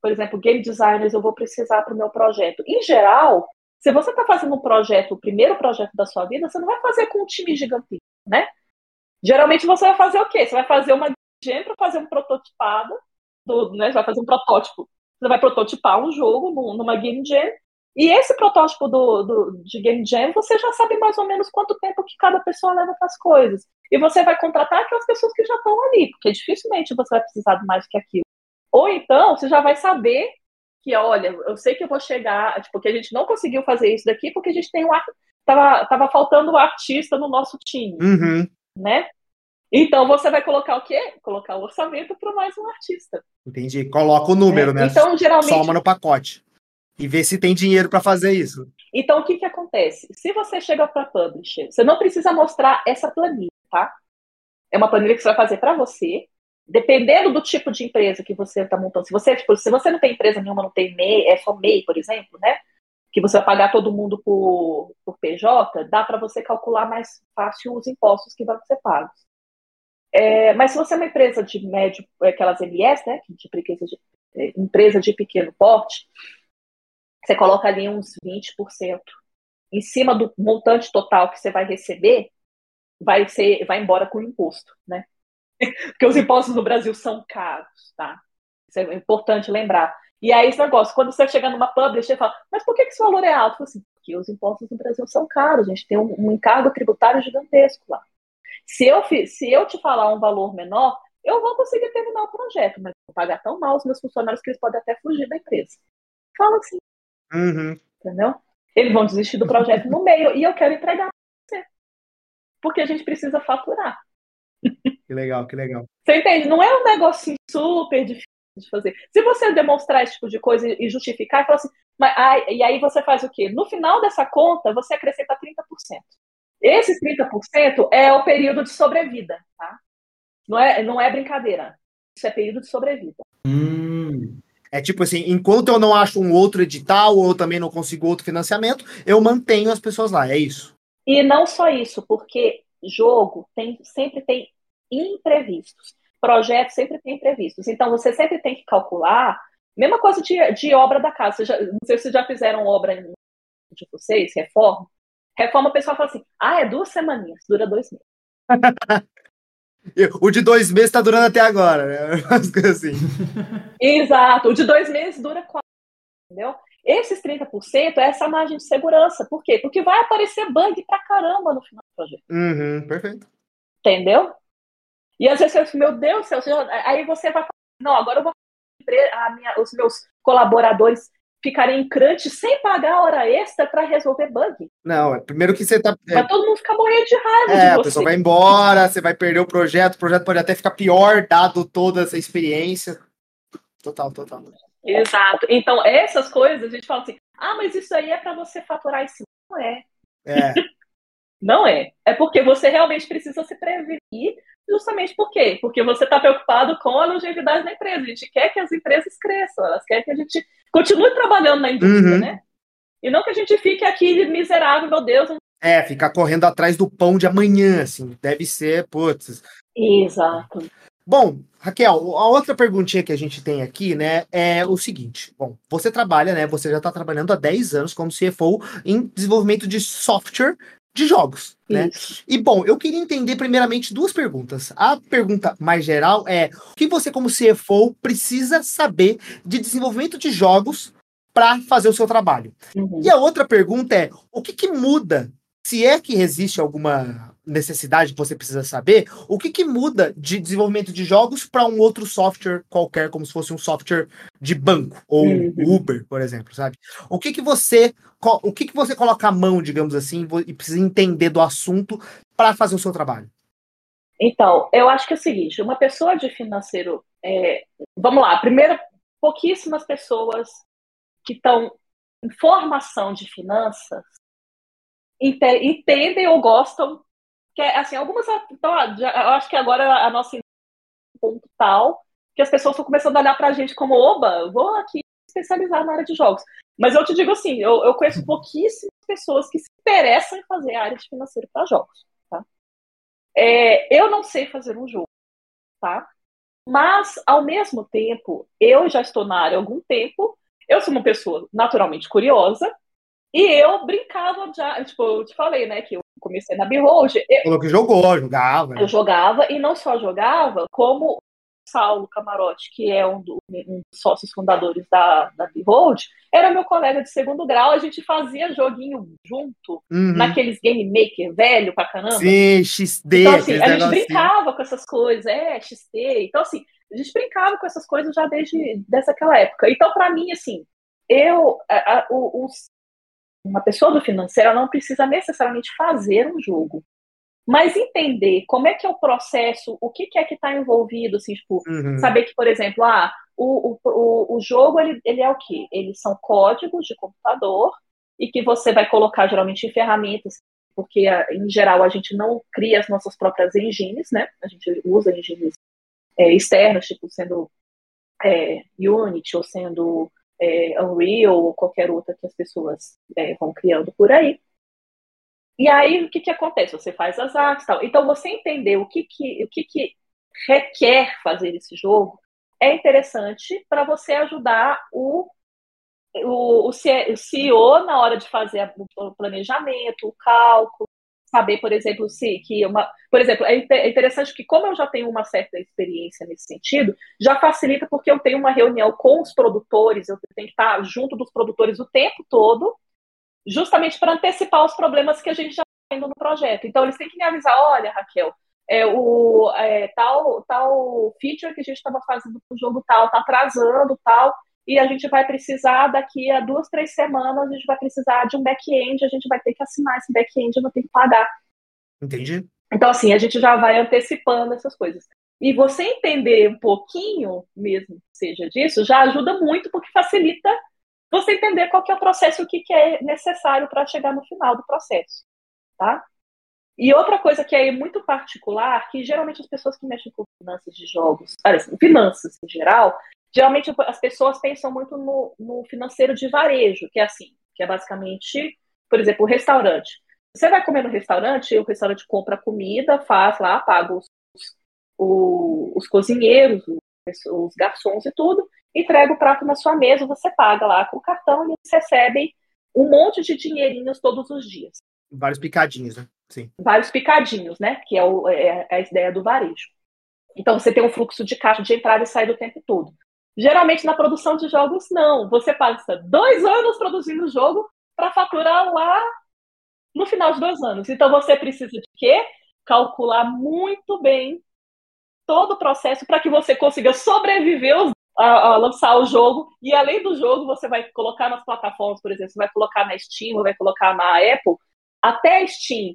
[SPEAKER 3] por exemplo, game designers eu vou precisar para o meu projeto. Em geral, se você está fazendo um projeto, o primeiro projeto da sua vida, você não vai fazer com um time gigantesco, né? Geralmente você vai fazer o quê? Você vai fazer uma game para fazer um prototipado, do, né? Você vai fazer um protótipo. Você vai prototipar um jogo numa game jam E esse protótipo do, do, de Game Jam, você já sabe mais ou menos quanto tempo que cada pessoa leva para as coisas. E você vai contratar aquelas pessoas que já estão ali, porque dificilmente você vai precisar de mais que aquilo. Ou então, você já vai saber que, olha, eu sei que eu vou chegar, tipo, porque a gente não conseguiu fazer isso daqui porque a gente tem um tava, tava faltando um artista no nosso time,
[SPEAKER 1] uhum.
[SPEAKER 3] né? Então você vai colocar o quê? Colocar o orçamento para mais um artista.
[SPEAKER 1] Entendi. Coloca o número, é. né?
[SPEAKER 3] Então, geralmente.
[SPEAKER 1] Soma no pacote. E vê se tem dinheiro para fazer isso.
[SPEAKER 3] Então, o que, que acontece? Se você chega para publisher, você não precisa mostrar essa planilha, tá? É uma planilha que você vai fazer para você, dependendo do tipo de empresa que você está montando. Se você, tipo, se você não tem empresa nenhuma, não tem MEI, é só MEI, por exemplo, né? Que você vai pagar todo mundo por, por PJ, dá para você calcular mais fácil os impostos que vão ser pagos. É, mas se você é uma empresa de médio, aquelas MS, né, de, de, é, empresa de pequeno porte, você coloca ali uns 20% em cima do montante total que você vai receber, vai ser, vai embora com imposto, né? Porque os impostos no Brasil são caros, tá? Isso é importante lembrar. E aí esse negócio, quando você chega numa publisher e fala, mas por que esse valor é alto? Assim, porque os impostos no Brasil são caros, a gente tem um, um encargo tributário gigantesco lá. Se eu, se eu te falar um valor menor, eu vou conseguir terminar o projeto, mas vou pagar tão mal os meus funcionários que eles podem até fugir da empresa. Fala assim.
[SPEAKER 1] Uhum.
[SPEAKER 3] Entendeu? Eles vão desistir do projeto no meio e eu quero entregar para você. Porque a gente precisa faturar.
[SPEAKER 1] Que legal, que legal.
[SPEAKER 3] Você entende? Não é um negócio super difícil de fazer. Se você demonstrar esse tipo de coisa e justificar e falar assim, mas, ah, e aí você faz o quê? No final dessa conta, você acrescenta 30%. Esses 30% é o período de sobrevida, tá? Não é, não é brincadeira. Isso é período de sobrevida.
[SPEAKER 1] Hum. É tipo assim, enquanto eu não acho um outro edital ou eu também não consigo outro financiamento, eu mantenho as pessoas lá, é isso.
[SPEAKER 3] E não só isso, porque jogo tem, sempre tem imprevistos. Projeto sempre tem imprevistos. Então você sempre tem que calcular. Mesma coisa de, de obra da casa. Já, não sei se vocês já fizeram obra de vocês, reforma. Reforma, o pessoal fala assim: ah, é duas semaninhas, dura dois meses.
[SPEAKER 1] o de dois meses está durando até agora, né? assim.
[SPEAKER 3] Exato, o de dois meses dura quatro, entendeu? Esses 30% é essa margem de segurança. Por quê? Porque vai aparecer bug pra caramba no final do projeto.
[SPEAKER 1] Uhum, perfeito.
[SPEAKER 3] Entendeu? E às vezes você fala, meu Deus do céu, aí você vai falar, não, agora eu vou a minha, os meus colaboradores ficarem em crunch sem pagar hora extra para resolver bug.
[SPEAKER 1] Não, é primeiro que você tá.
[SPEAKER 3] É, vai todo mundo ficar morrendo de raiva.
[SPEAKER 1] É, a pessoa vai embora, você vai perder o projeto, o projeto pode até ficar pior, dado toda essa experiência. Total, total.
[SPEAKER 3] Exato. Então, essas coisas, a gente fala assim: ah, mas isso aí é para você faturar isso. Não é.
[SPEAKER 1] É.
[SPEAKER 3] Não é. É porque você realmente precisa se prevenir Justamente por quê? Porque você está preocupado com a longevidade da empresa. A gente quer que as empresas cresçam, elas querem que a gente continue trabalhando na indústria, uhum. né? E não que a gente fique aqui miserável, meu Deus.
[SPEAKER 1] É, ficar correndo atrás do pão de amanhã, assim. Deve ser, putz.
[SPEAKER 3] Exato.
[SPEAKER 1] Bom, Raquel, a outra perguntinha que a gente tem aqui, né, é o seguinte. Bom, você trabalha, né, você já está trabalhando há 10 anos como CFO em desenvolvimento de software de jogos, né? E bom, eu queria entender primeiramente duas perguntas. A pergunta mais geral é: o que você como CFO precisa saber de desenvolvimento de jogos para fazer o seu trabalho? Uhum. E a outra pergunta é: o que, que muda se é que existe alguma necessidade que você precisa saber, o que, que muda de desenvolvimento de jogos para um outro software qualquer, como se fosse um software de banco ou uhum. Uber, por exemplo, sabe? O que que você o que que você coloca a mão, digamos assim, e precisa entender do assunto para fazer o seu trabalho?
[SPEAKER 3] Então, eu acho que é o seguinte, uma pessoa de financeiro, é, vamos lá, primeiro, pouquíssimas pessoas que estão em formação de finanças entendem ou gostam que assim algumas então, eu acho que agora a nossa ponto tal que as pessoas estão começando a olhar para a gente como oba vou aqui especializar na área de jogos. Mas eu te digo assim eu, eu conheço pouquíssimas pessoas que se interessam em fazer a área de financeiro para jogos tá? É, eu não sei fazer um jogo tá? Mas ao mesmo tempo eu já estou na área há algum tempo eu sou uma pessoa naturalmente curiosa e eu brincava já, tipo, eu te falei, né, que eu comecei na Behold.
[SPEAKER 1] Falou que jogou, jogava.
[SPEAKER 3] Eu jogava, e não só jogava, como Saulo Camarote, que é um, do, um dos sócios fundadores da, da Behold, era meu colega de segundo grau, a gente fazia joguinho junto, uhum. naqueles game maker velho pra caramba.
[SPEAKER 1] Sim, XD.
[SPEAKER 3] Então, assim, a gente brincava com essas coisas, é, XT. Então, assim, a gente brincava com essas coisas já desde dessa aquela época. Então, para mim, assim, eu, a, a, o, os, uma pessoa do financeiro não precisa necessariamente fazer um jogo mas entender como é que é o processo, o que, que é que está envolvido, assim, tipo, uhum. saber que, por exemplo, ah, o, o, o jogo, ele, ele é o quê? Eles são códigos de computador e que você vai colocar, geralmente, em ferramentas, porque, ah, em geral, a gente não cria as nossas próprias engines, né? A gente usa engines é, externas, tipo, sendo é, Unity ou sendo é, Unreal ou qualquer outra que as pessoas é, vão criando por aí. E aí, o que, que acontece? Você faz as artes tal. Então, você entender o que, que, o que, que requer fazer esse jogo é interessante para você ajudar o, o, o CEO na hora de fazer o planejamento, o cálculo, saber, por exemplo, se que uma, por exemplo, é, é interessante que como eu já tenho uma certa experiência nesse sentido, já facilita porque eu tenho uma reunião com os produtores, eu tenho que estar junto dos produtores o tempo todo justamente para antecipar os problemas que a gente já está tendo no projeto. Então, eles têm que me avisar: olha, Raquel, é, o, é, tal, tal feature que a gente estava fazendo para o jogo tal está atrasando, tal, e a gente vai precisar, daqui a duas, três semanas, a gente vai precisar de um back-end, a gente vai ter que assinar esse back-end, eu vou ter que pagar.
[SPEAKER 1] Entendi.
[SPEAKER 3] Então, assim, a gente já vai antecipando essas coisas. E você entender um pouquinho, mesmo que seja disso, já ajuda muito, porque facilita você entender qual que é o processo e o que, que é necessário para chegar no final do processo, tá? E outra coisa que é muito particular, que geralmente as pessoas que mexem com finanças de jogos, aliás, finanças em geral, geralmente as pessoas pensam muito no, no financeiro de varejo, que é assim, que é basicamente, por exemplo, o restaurante. Você vai comer no restaurante, o restaurante compra comida, faz lá, paga os, os, os cozinheiros, os, os garçons e tudo, entrega o prato na sua mesa, você paga lá com o cartão e eles recebem um monte de dinheirinhos todos os dias.
[SPEAKER 1] Vários picadinhos, né?
[SPEAKER 3] Sim. Vários picadinhos, né? Que é, o, é, é a ideia do varejo. Então você tem um fluxo de caixa de entrada e saída o tempo todo. Geralmente na produção de jogos, não. Você passa dois anos produzindo o jogo para faturar lá no final de dois anos. Então você precisa de quê? Calcular muito bem todo o processo para que você consiga sobreviver a, lançar o jogo, e além do jogo, você vai colocar nas plataformas, por exemplo, você vai colocar na Steam, vai colocar na Apple, até a Steam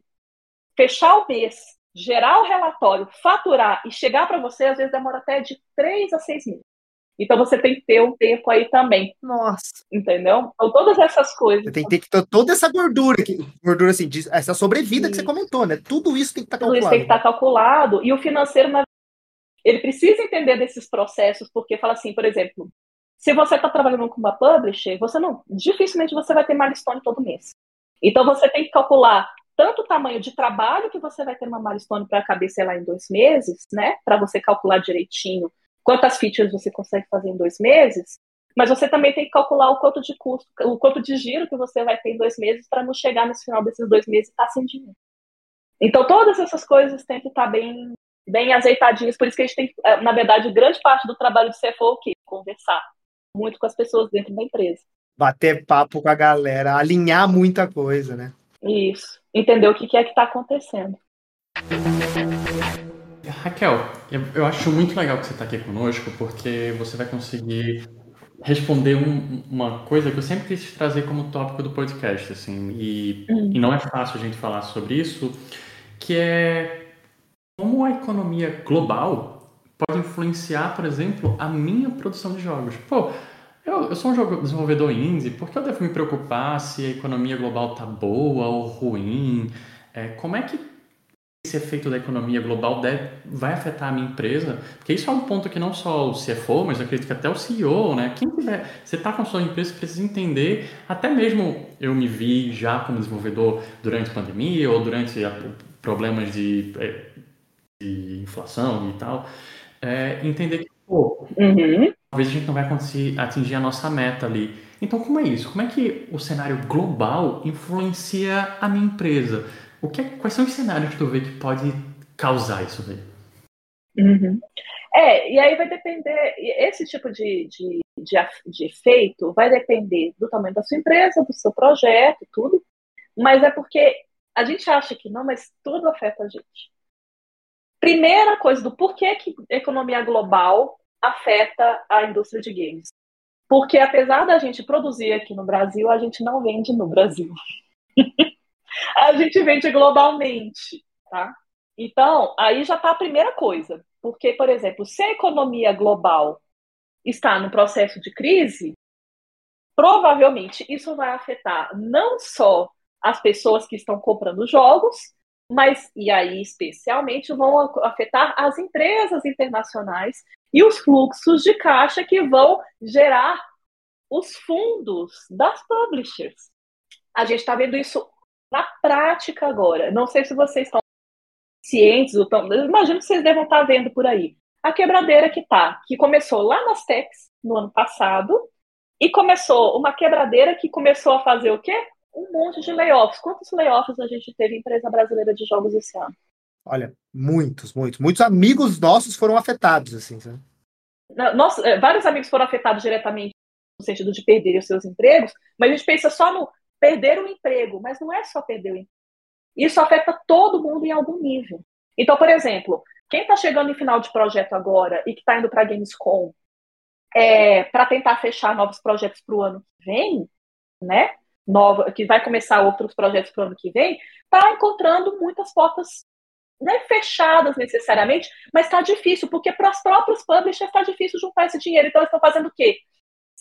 [SPEAKER 3] fechar o mês, gerar o relatório, faturar e chegar para você, às vezes demora até de três a seis meses. Então você tem que ter um tempo aí também.
[SPEAKER 1] Nossa.
[SPEAKER 3] Entendeu? Então todas essas coisas. Você
[SPEAKER 1] tem que ter toda essa gordura, gordura assim, essa sobrevida Sim. que você comentou, né? Tudo isso tem que estar tá calculado. Tudo isso
[SPEAKER 3] tem que estar tá calculado. E o financeiro, na ele precisa entender desses processos, porque fala assim, por exemplo, se você está trabalhando com uma publisher, você não, dificilmente você vai ter milestone todo mês. Então você tem que calcular tanto o tamanho de trabalho que você vai ter uma milestone para caber, sei lá, em dois meses, né? Para você calcular direitinho quantas features você consegue fazer em dois meses, mas você também tem que calcular o quanto de custo, o quanto de giro que você vai ter em dois meses para não chegar nesse final desses dois meses e estar tá sem dinheiro. Então todas essas coisas têm que estar tá bem bem azeitadinhos. Por isso que a gente tem, é, na verdade, grande parte do trabalho do CFO é o quê? Conversar muito com as pessoas dentro da empresa.
[SPEAKER 1] Bater papo com a galera, alinhar muita coisa, né?
[SPEAKER 3] Isso. Entender o que é que está acontecendo.
[SPEAKER 2] Raquel, eu acho muito legal que você está aqui conosco, porque você vai conseguir responder um, uma coisa que eu sempre quis trazer como tópico do podcast, assim, e, hum. e não é fácil a gente falar sobre isso, que é como a economia global pode influenciar, por exemplo, a minha produção de jogos. Pô, eu, eu sou um jogo, desenvolvedor indie, por que eu devo me preocupar se a economia global tá boa ou ruim? É, como é que esse efeito da economia global deve, vai afetar a minha empresa? Porque isso é um ponto que não só o CFO, mas eu acredito que até o CEO, né? Quem tiver, você está com a sua empresa, precisa entender, até mesmo eu me vi já como desenvolvedor durante a pandemia ou durante problemas de é, de inflação e tal, é, entender que, pô, uhum. talvez a gente não vai conseguir atingir a nossa meta ali. Então, como é isso? Como é que o cenário global influencia a minha empresa? O que é, quais são os cenários que tu vê que pode causar isso aí?
[SPEAKER 3] Uhum. É, e aí vai depender, esse tipo de, de, de, de efeito vai depender do tamanho da sua empresa, do seu projeto, tudo, mas é porque a gente acha que não, mas tudo afeta a gente. Primeira coisa do porquê que a economia global afeta a indústria de games. Porque apesar da gente produzir aqui no Brasil, a gente não vende no Brasil. a gente vende globalmente, tá? Então, aí já está a primeira coisa. Porque, por exemplo, se a economia global está no processo de crise, provavelmente isso vai afetar não só as pessoas que estão comprando jogos, mas, e aí especialmente, vão afetar as empresas internacionais e os fluxos de caixa que vão gerar os fundos das publishers. A gente está vendo isso na prática agora. Não sei se vocês estão cientes, ou tão, imagino que vocês devem estar vendo por aí. A quebradeira que tá, que começou lá nas techs no ano passado, e começou uma quebradeira que começou a fazer o quê? Um monte de layoffs. Quantos layoffs a gente teve em empresa brasileira de jogos esse ano?
[SPEAKER 1] Olha, muitos, muitos. Muitos amigos nossos foram afetados, assim, sabe?
[SPEAKER 3] Nossa, é, vários amigos foram afetados diretamente no sentido de perderem os seus empregos, mas a gente pensa só no perder o emprego, mas não é só perder o emprego. Isso afeta todo mundo em algum nível. Então, por exemplo, quem está chegando em final de projeto agora e que está indo para a Gamescom é, para tentar fechar novos projetos para o ano que vem, né? Nova, que vai começar outros projetos para o ano que vem, está encontrando muitas portas não é fechadas necessariamente, mas está difícil, porque para as próprias publishers está difícil juntar esse dinheiro. Então, eles estão fazendo o quê?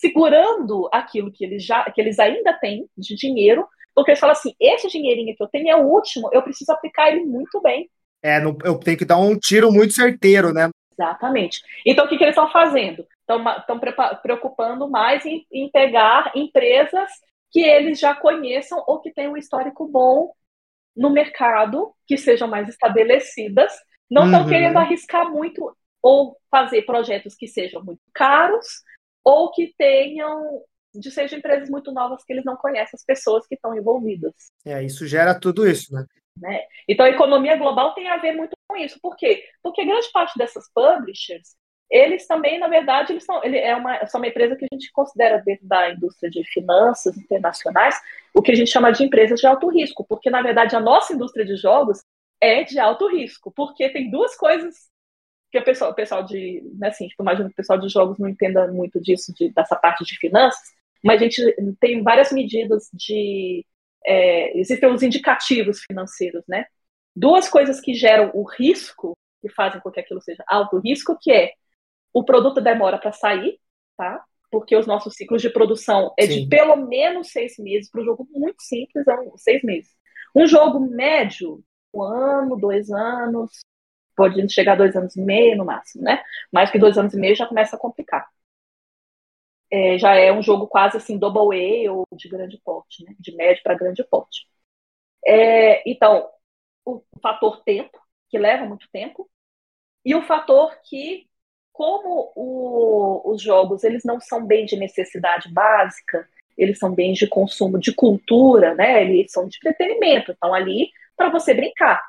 [SPEAKER 3] Segurando aquilo que eles, já, que eles ainda têm de dinheiro porque eles falam assim: esse dinheirinho que eu tenho é o último, eu preciso aplicar ele muito bem.
[SPEAKER 1] É, eu tenho que dar um tiro muito certeiro, né?
[SPEAKER 3] Exatamente. Então, o que, que eles estão fazendo? Estão preocupando mais em, em pegar empresas que eles já conheçam ou que tenham um histórico bom no mercado, que sejam mais estabelecidas. Não estão uhum. querendo arriscar muito ou fazer projetos que sejam muito caros ou que tenham de sejam empresas muito novas que eles não conhecem as pessoas que estão envolvidas.
[SPEAKER 1] É, isso gera tudo isso, né?
[SPEAKER 3] né? Então, a economia global tem a ver muito com isso. Por quê? Porque grande parte dessas publishers, eles também, na verdade, eles são, ele é uma, são uma empresa que a gente considera dentro da indústria de finanças internacionais o que a gente chama de empresas de alto risco, porque, na verdade, a nossa indústria de jogos é de alto risco, porque tem duas coisas que o pessoal, o pessoal de, né, assim, tipo, imagino que o pessoal de jogos não entenda muito disso, de, dessa parte de finanças, mas a gente tem várias medidas de. É, existem os indicativos financeiros, né? Duas coisas que geram o risco, que fazem com que aquilo seja alto risco, que é o produto demora para sair, tá? Porque os nossos ciclos de produção é Sim. de pelo menos seis meses, para um jogo muito simples, é um, seis meses. Um jogo médio, um ano, dois anos, pode chegar a dois anos e meio no máximo, né? Mais que dois anos e meio já começa a complicar é, já é um jogo quase assim double A ou de grande porte, né? de médio para grande porte. É, então, o fator tempo, que leva muito tempo, e o fator que, como o, os jogos eles não são bem de necessidade básica, eles são bens de consumo, de cultura, né? Eles são de entretenimento, estão ali para você brincar.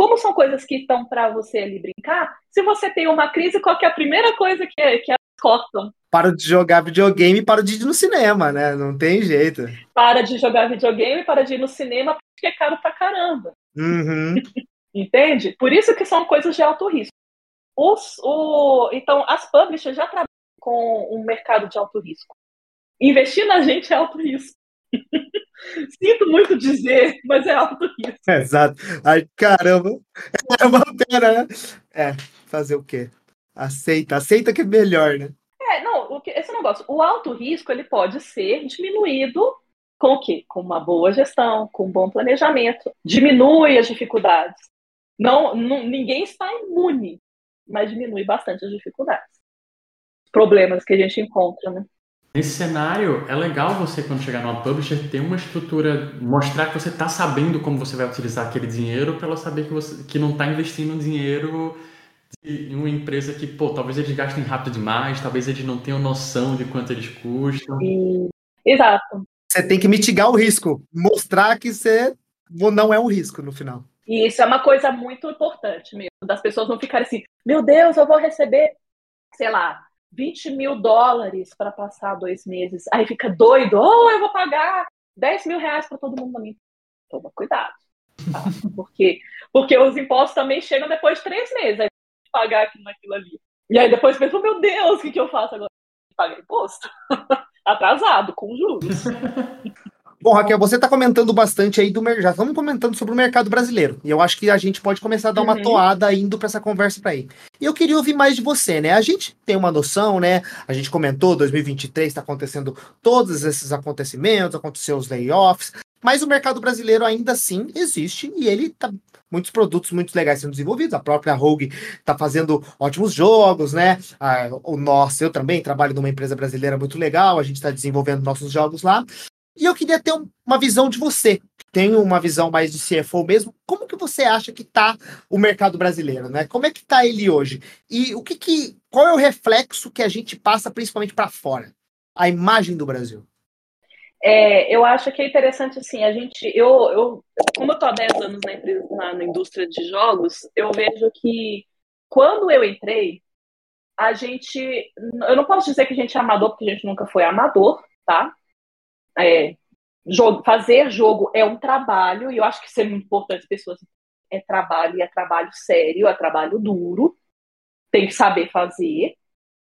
[SPEAKER 3] Como são coisas que estão para você ali brincar, se você tem uma crise, qual é a primeira coisa que, que elas cortam?
[SPEAKER 1] para de jogar videogame e para de ir no cinema, né? Não tem jeito.
[SPEAKER 3] Para de jogar videogame, para de ir no cinema, porque é caro pra caramba.
[SPEAKER 1] Uhum.
[SPEAKER 3] Entende? Por isso que são coisas de alto risco. Os, o, então, as publishers já trabalham com um mercado de alto risco. Investir na gente é alto risco. Sinto muito dizer, mas é alto risco.
[SPEAKER 1] Exato. Ai, caramba. É uma pena, né? É, fazer o quê? Aceita, aceita que é melhor, né?
[SPEAKER 3] É, não, o que, esse negócio, o alto risco ele pode ser diminuído com o quê? Com uma boa gestão, com um bom planejamento. Diminui as dificuldades. Não, não, ninguém está imune, mas diminui bastante as dificuldades. Problemas que a gente encontra, né?
[SPEAKER 2] Nesse cenário, é legal você, quando chegar numa publisher, ter uma estrutura, mostrar que você está sabendo como você vai utilizar aquele dinheiro para ela saber que, você, que não está investindo dinheiro em uma empresa que, pô, talvez eles gastem rápido demais, talvez eles não tenham noção de quanto eles custam.
[SPEAKER 3] Exato.
[SPEAKER 1] Você tem que mitigar o risco, mostrar que você não é um risco no final.
[SPEAKER 3] E isso é uma coisa muito importante mesmo, das pessoas não ficarem assim, meu Deus, eu vou receber, sei lá, 20 mil dólares para passar dois meses. Aí fica doido, oh, eu vou pagar 10 mil reais para todo mundo na minha. Toma cuidado. Tá? Porque, porque os impostos também chegam depois de três meses. Aí pagar aquilo naquilo ali. E aí depois pensa, meu Deus, o que, que eu faço agora? Pagar imposto. Atrasado, com juros.
[SPEAKER 1] Bom, Raquel, você está comentando bastante aí do mercado. Já estamos comentando sobre o mercado brasileiro. E eu acho que a gente pode começar a dar uma uhum. toada indo para essa conversa para aí. E eu queria ouvir mais de você, né? A gente tem uma noção, né? A gente comentou, 2023 está acontecendo todos esses acontecimentos, aconteceu os layoffs. Mas o mercado brasileiro ainda assim existe e ele tá muitos produtos muito legais sendo desenvolvidos. A própria Rogue está fazendo ótimos jogos, né? Ah, o nosso, eu também trabalho numa empresa brasileira muito legal, a gente está desenvolvendo nossos jogos lá. E eu queria ter um, uma visão de você. Tenho uma visão mais de CFO mesmo. Como que você acha que está o mercado brasileiro, né? Como é que está ele hoje? E o que que qual é o reflexo que a gente passa principalmente para fora? A imagem do Brasil.
[SPEAKER 3] É, eu acho que é interessante assim, a gente, eu, eu como eu estou há 10 anos na, empresa, na, na indústria de jogos, eu vejo que quando eu entrei, a gente, eu não posso dizer que a gente é amador, porque a gente nunca foi amador, tá? É, jogo, fazer jogo é um trabalho, e eu acho que isso é muito importante, as pessoas é trabalho, e é trabalho sério, é trabalho duro, tem que saber fazer,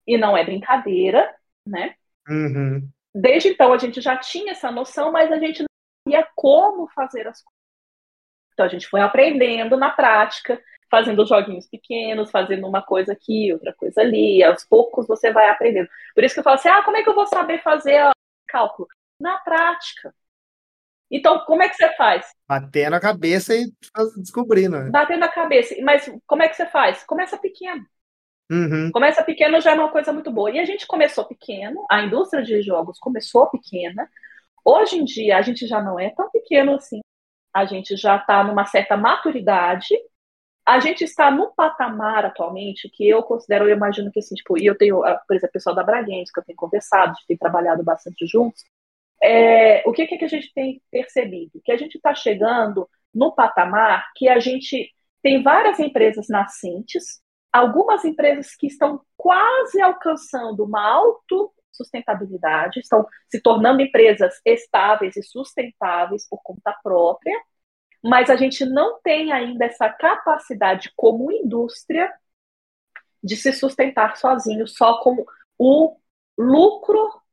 [SPEAKER 3] e não é brincadeira, né?
[SPEAKER 1] Uhum.
[SPEAKER 3] Desde então a gente já tinha essa noção, mas a gente não sabia como fazer as coisas. Então a gente foi aprendendo na prática, fazendo joguinhos pequenos, fazendo uma coisa aqui, outra coisa ali, aos poucos você vai aprendendo. Por isso que eu falo assim: ah, como é que eu vou saber fazer cálculo? Na prática. Então, como é que você faz?
[SPEAKER 1] Batendo a cabeça e descobrindo. Né?
[SPEAKER 3] Batendo a cabeça. Mas como é que você faz? Começa pequeno.
[SPEAKER 1] Uhum.
[SPEAKER 3] Começa pequeno já é uma coisa muito boa. E a gente começou pequeno, a indústria de jogos começou pequena. Hoje em dia, a gente já não é tão pequeno assim. A gente já está numa certa maturidade. A gente está num patamar atualmente que eu considero, eu imagino que assim, tipo, e eu tenho, por exemplo, o pessoal da Braguense, que eu tenho conversado, a gente tem trabalhado bastante juntos. É, o que, que a gente tem percebido? Que a gente está chegando no patamar que a gente tem várias empresas nascentes, algumas empresas que estão quase alcançando uma autossustentabilidade, estão se tornando empresas estáveis e sustentáveis por conta própria, mas a gente não tem ainda essa capacidade como indústria de se sustentar sozinho, só com o lucro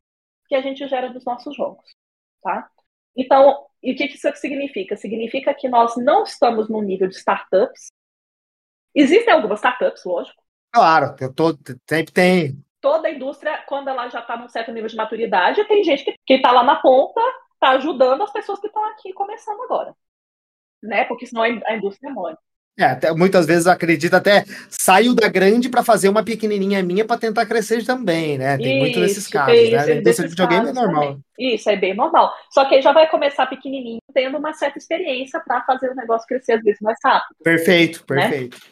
[SPEAKER 3] que a gente gera dos nossos jogos, tá? Então, e o que isso significa? Significa que nós não estamos no nível de startups, Existem algumas startups, lógico.
[SPEAKER 1] Claro, eu tô, sempre tem.
[SPEAKER 3] Toda a indústria, quando ela já está num certo nível de maturidade, tem gente que está lá na ponta, está ajudando as pessoas que estão aqui começando agora. Né? Porque senão a indústria morre.
[SPEAKER 1] É, até, muitas vezes acredita até saio da grande para fazer uma pequenininha minha para tentar crescer também, né? Tem isso, muito nesses casos, né? A indústria de videogame é normal. Também.
[SPEAKER 3] Isso, é bem normal. Só que aí já vai começar pequenininho, tendo uma certa experiência para fazer o negócio crescer às vezes mais rápido.
[SPEAKER 1] Perfeito, né? perfeito. Né?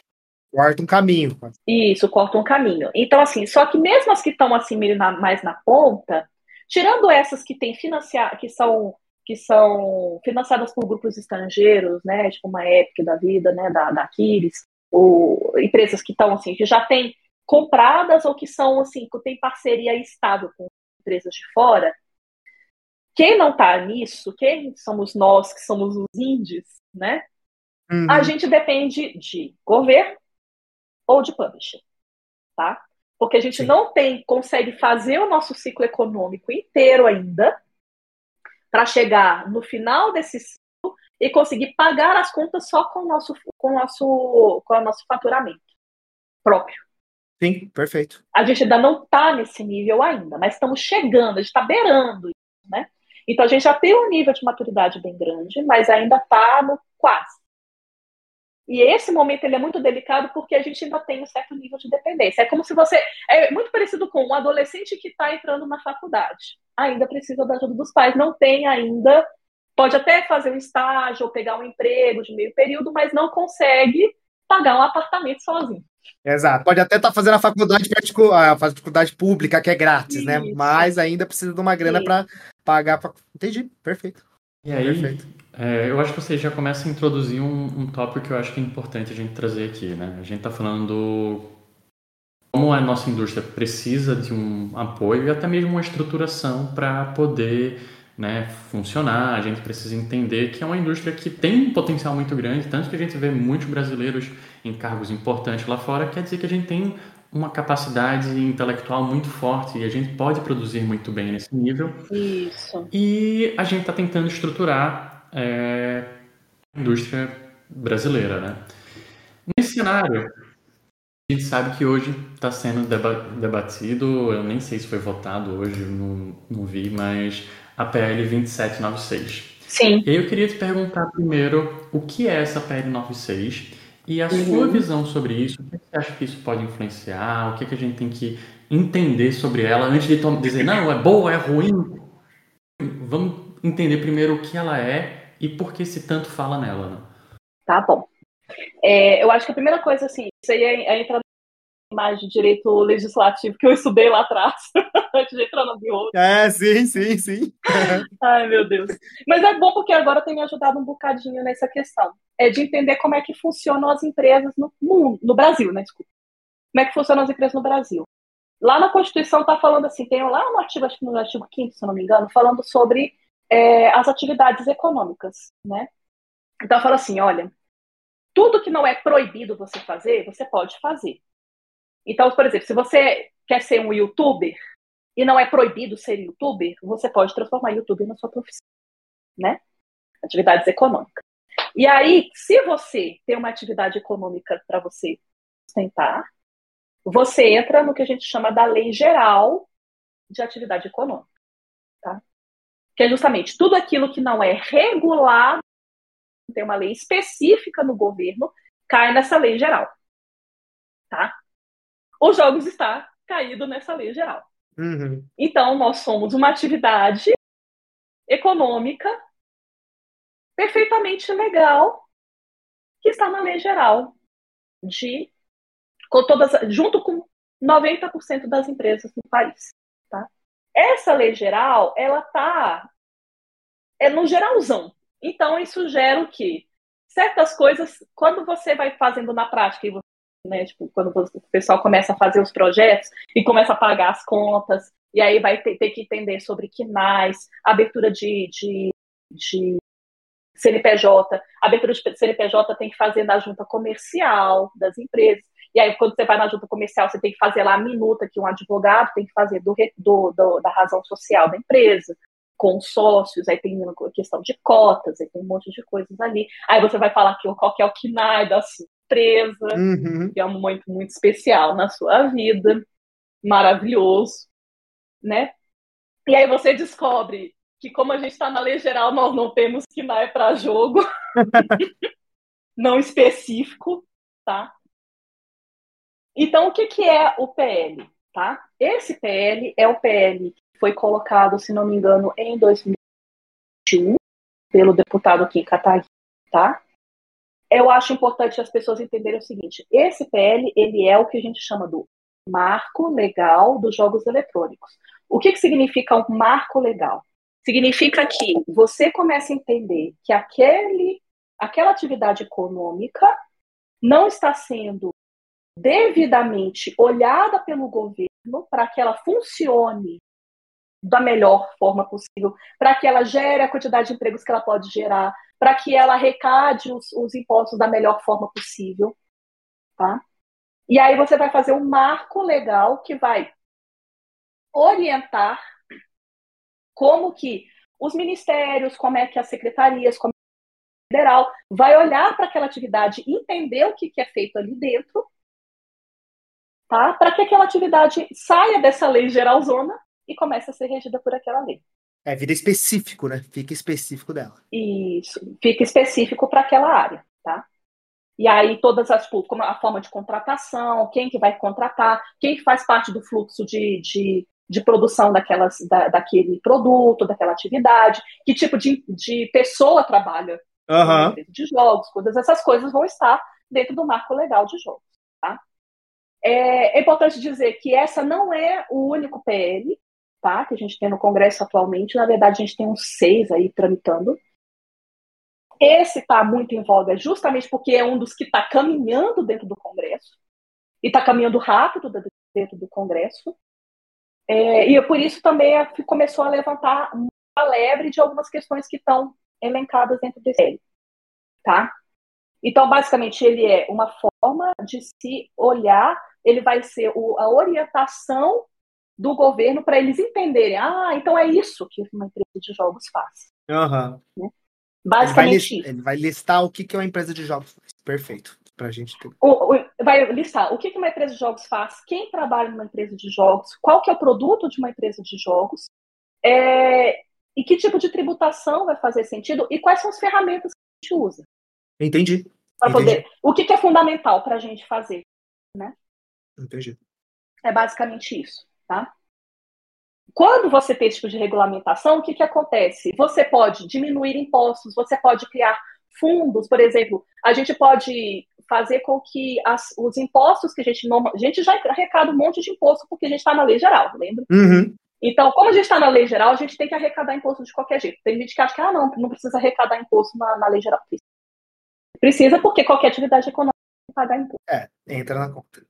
[SPEAKER 1] Corta um caminho.
[SPEAKER 3] Isso, corta um caminho. Então, assim, só que mesmo as que estão assim mais na ponta, tirando essas que têm financiar, que são que são financiadas por grupos estrangeiros, né, tipo uma Epic da vida, né, da, da Aquiles, ou empresas que estão assim, que já têm compradas ou que são assim, que têm parceria estável com empresas de fora. Quem não está nisso, quem somos nós que somos os índios, né? Uhum. A gente depende de governo, ou de publisher, tá? Porque a gente Sim. não tem, consegue fazer o nosso ciclo econômico inteiro ainda para chegar no final desse ciclo e conseguir pagar as contas só com o nosso, com o nosso, com o nosso faturamento próprio.
[SPEAKER 1] Sim, perfeito.
[SPEAKER 3] A gente ainda não está nesse nível ainda, mas estamos chegando, a gente está beirando isso, né? Então a gente já tem um nível de maturidade bem grande, mas ainda está no quase. E esse momento ele é muito delicado porque a gente ainda tem um certo nível de dependência. É como se você. É muito parecido com um adolescente que está entrando na faculdade. Ainda precisa da ajuda dos pais. Não tem ainda. Pode até fazer um estágio ou pegar um emprego de meio período, mas não consegue pagar um apartamento sozinho.
[SPEAKER 1] Exato. Pode até estar tá fazendo a faculdade particular, a faculdade pública, que é grátis, né? Isso. né? Mas ainda precisa de uma grana para pagar. Pra... Entendi. Perfeito.
[SPEAKER 2] E aí,
[SPEAKER 1] Perfeito
[SPEAKER 2] É, eu acho que você já começa a introduzir um, um tópico que eu acho que é importante a gente trazer aqui, né? A gente está falando como a nossa indústria precisa de um apoio e até mesmo uma estruturação para poder né, funcionar. A gente precisa entender que é uma indústria que tem um potencial muito grande, tanto que a gente vê muitos brasileiros em cargos importantes lá fora, quer dizer que a gente tem uma capacidade intelectual muito forte e a gente pode produzir muito bem nesse nível.
[SPEAKER 3] Isso.
[SPEAKER 2] E a gente está tentando estruturar é, a indústria brasileira, né? Nesse cenário, a gente sabe que hoje está sendo debatido, eu nem sei se foi votado hoje, não, não vi, mas a PL 2796.
[SPEAKER 3] Sim.
[SPEAKER 2] E eu queria te perguntar primeiro o que é essa PL 96 e a uhum. sua visão sobre isso, o que você acha que isso pode influenciar? O que, que a gente tem que entender sobre ela antes de dizer, não, é boa, é ruim? Vamos entender primeiro o que ela é e por que se tanto fala nela. Né?
[SPEAKER 3] Tá bom. É, eu acho que a primeira coisa, assim, isso aí é, é entrar mais de direito legislativo que eu estudei lá atrás, antes de entrar no bio.
[SPEAKER 1] É, sim, sim, sim.
[SPEAKER 3] Ai, meu Deus. Mas é bom porque agora tem me ajudado um bocadinho nessa questão é de entender como é que funcionam as empresas no mundo, no Brasil, né? Desculpa. Como é que funcionam as empresas no Brasil. Lá na Constituição está falando assim, tem lá no artigo, acho que no artigo 5 se não me engano, falando sobre é, as atividades econômicas, né? Então fala assim, olha, tudo que não é proibido você fazer, você pode fazer. Então, por exemplo, se você quer ser um youtuber e não é proibido ser youtuber, você pode transformar youtuber na sua profissão, né? Atividades econômicas. E aí, se você tem uma atividade econômica para você sustentar, você entra no que a gente chama da lei geral de atividade econômica. Que é justamente tudo aquilo que não é regulado, tem uma lei específica no governo, cai nessa lei geral. Tá? Os jogos está caído nessa lei geral.
[SPEAKER 1] Uhum.
[SPEAKER 3] Então, nós somos uma atividade econômica perfeitamente legal que está na lei geral de com todas junto com 90% das empresas no país, tá? Essa lei geral, ela tá é no geralzão. Então isso gera o quê? Certas coisas, quando você vai fazendo na prática né, tipo, quando o pessoal começa a fazer os projetos e começa a pagar as contas, e aí vai ter, ter que entender sobre quinais, abertura de, de, de CNPJ, abertura de CNPJ tem que fazer na junta comercial das empresas. E aí, quando você vai na junta comercial, você tem que fazer lá a minuta que um advogado tem que fazer do, do, do da razão social da empresa, com sócios, aí tem a questão de cotas, aí tem um monte de coisas ali. Aí você vai falar que, qual que é o KNAI da sua empresa,
[SPEAKER 1] uhum.
[SPEAKER 3] que é um momento muito especial na sua vida, maravilhoso, né? E aí você descobre que como a gente está na lei geral, nós não temos é para jogo, não específico, tá? Então, o que, que é o PL, tá? Esse PL é o PL foi colocado, se não me engano, em 2021, pelo deputado Kim Kataguiri, tá? Eu acho importante as pessoas entenderem o seguinte, esse PL, ele é o que a gente chama do marco legal dos jogos eletrônicos. O que, que significa um marco legal? Significa que você começa a entender que aquele, aquela atividade econômica não está sendo devidamente olhada pelo governo para que ela funcione da melhor forma possível, para que ela gere a quantidade de empregos que ela pode gerar, para que ela arrecade os, os impostos da melhor forma possível, tá? E aí você vai fazer um marco legal que vai orientar como que os ministérios, como é que as secretarias, como é federal vai olhar para aquela atividade, entender o que, que é feito ali dentro, tá? Para que aquela atividade saia dessa lei geralzona e comece a ser regida por aquela lei.
[SPEAKER 1] É, vira específico, né? Fica específico dela.
[SPEAKER 3] Isso, fica específico para aquela área, tá? E aí todas as, tipo, como a forma de contratação, quem que vai contratar, quem que faz parte do fluxo de, de de produção daquelas, da, daquele produto, daquela atividade, que tipo de, de pessoa trabalha
[SPEAKER 1] uhum.
[SPEAKER 3] de jogos, todas essas coisas vão estar dentro do marco legal de jogos. Tá? É, é, importante dizer que essa não é o único PL tá, que a gente tem no Congresso atualmente, na verdade a gente tem uns seis aí tramitando. Esse está muito em voga justamente porque é um dos que está caminhando dentro do Congresso e está caminhando rápido dentro do Congresso. É, e por isso também começou a levantar uma lebre de algumas questões que estão elencadas dentro desse tá? Então, basicamente, ele é uma forma de se olhar, ele vai ser o, a orientação do governo para eles entenderem, ah, então é isso que uma empresa de jogos faz.
[SPEAKER 1] Uhum.
[SPEAKER 3] Né? Basicamente
[SPEAKER 1] ele vai, ele vai listar o que, que uma empresa de jogos faz. Perfeito. Pra gente ter...
[SPEAKER 3] o, o, vai listar o que, que uma empresa de jogos faz, quem trabalha numa empresa de jogos, qual que é o produto de uma empresa de jogos, é, e que tipo de tributação vai fazer sentido e quais são as ferramentas que a gente usa.
[SPEAKER 1] Entendi.
[SPEAKER 3] Para poder. O que, que é fundamental para a gente fazer, né?
[SPEAKER 1] Entendi.
[SPEAKER 3] É basicamente isso, tá? Quando você tem esse tipo de regulamentação, o que, que acontece? Você pode diminuir impostos, você pode criar fundos, por exemplo, a gente pode fazer com que as, os impostos que a gente norma, a gente já arrecada um monte de imposto porque a gente está na lei geral, lembra?
[SPEAKER 1] Uhum.
[SPEAKER 3] Então, como a gente está na lei geral, a gente tem que arrecadar imposto de qualquer jeito. Tem gente que acha que ah, não, não precisa arrecadar imposto na, na lei geral. Precisa porque qualquer atividade econômica tem que pagar imposto.
[SPEAKER 1] É, entra na conta.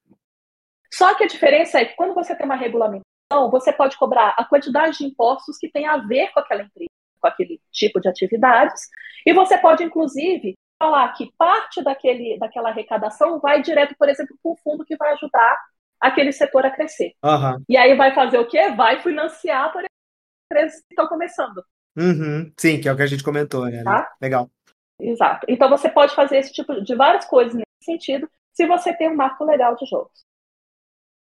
[SPEAKER 3] Só que a diferença é que quando você tem uma regulamentação, você pode cobrar a quantidade de impostos que tem a ver com aquela empresa, com aquele tipo de atividades, e você pode, inclusive, falar que parte daquele, daquela arrecadação vai direto, por exemplo, para um fundo que vai ajudar aquele setor a crescer.
[SPEAKER 1] Uhum.
[SPEAKER 3] E aí vai fazer o quê? Vai financiar, por exemplo, empresas que estão começando.
[SPEAKER 1] Uhum. Sim, que é o que a gente comentou, né? Tá? Legal.
[SPEAKER 3] Exato. Então você pode fazer esse tipo de várias coisas nesse sentido se você tem um marco legal de jogos.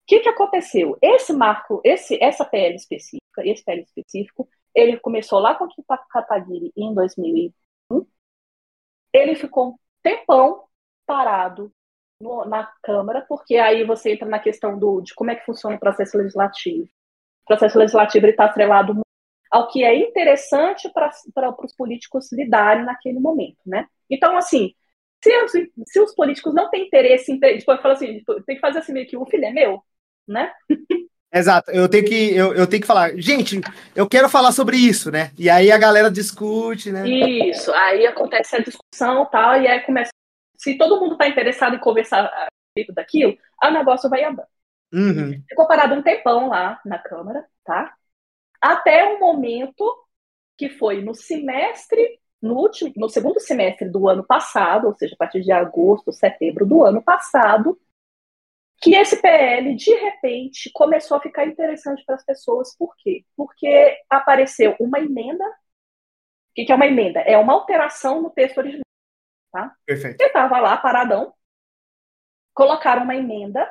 [SPEAKER 3] Que, que aconteceu? Esse marco, esse, essa PL específica, esse PL específico, ele começou lá com o Kataguiri em 2001. Ele ficou um tempão parado no, na Câmara, porque aí você entra na questão do, de como é que funciona o processo legislativo. O processo legislativo está atrelado ao que é interessante para os políticos lidarem naquele momento, né? Então, assim, se os, se os políticos não têm interesse em tipo, eu falo assim, tem que fazer assim meio que o filho é meu, né?
[SPEAKER 1] Exato, eu tenho que eu, eu tenho que falar, gente, eu quero falar sobre isso, né? E aí a galera discute, né?
[SPEAKER 3] Isso, aí acontece a discussão tal, e aí começa. Se todo mundo está interessado em conversar a respeito daquilo, o negócio vai andando.
[SPEAKER 1] Uhum.
[SPEAKER 3] Ficou parado um tempão lá na Câmara, tá? Até o momento que foi no semestre, no último, no segundo semestre do ano passado, ou seja, a partir de agosto, setembro do ano passado, que esse PL, de repente, começou a ficar interessante para as pessoas. Por quê? Porque apareceu uma emenda. O que é uma emenda? É uma alteração no texto original. Tá?
[SPEAKER 1] Perfeito.
[SPEAKER 3] Que estava lá, paradão. Colocaram uma emenda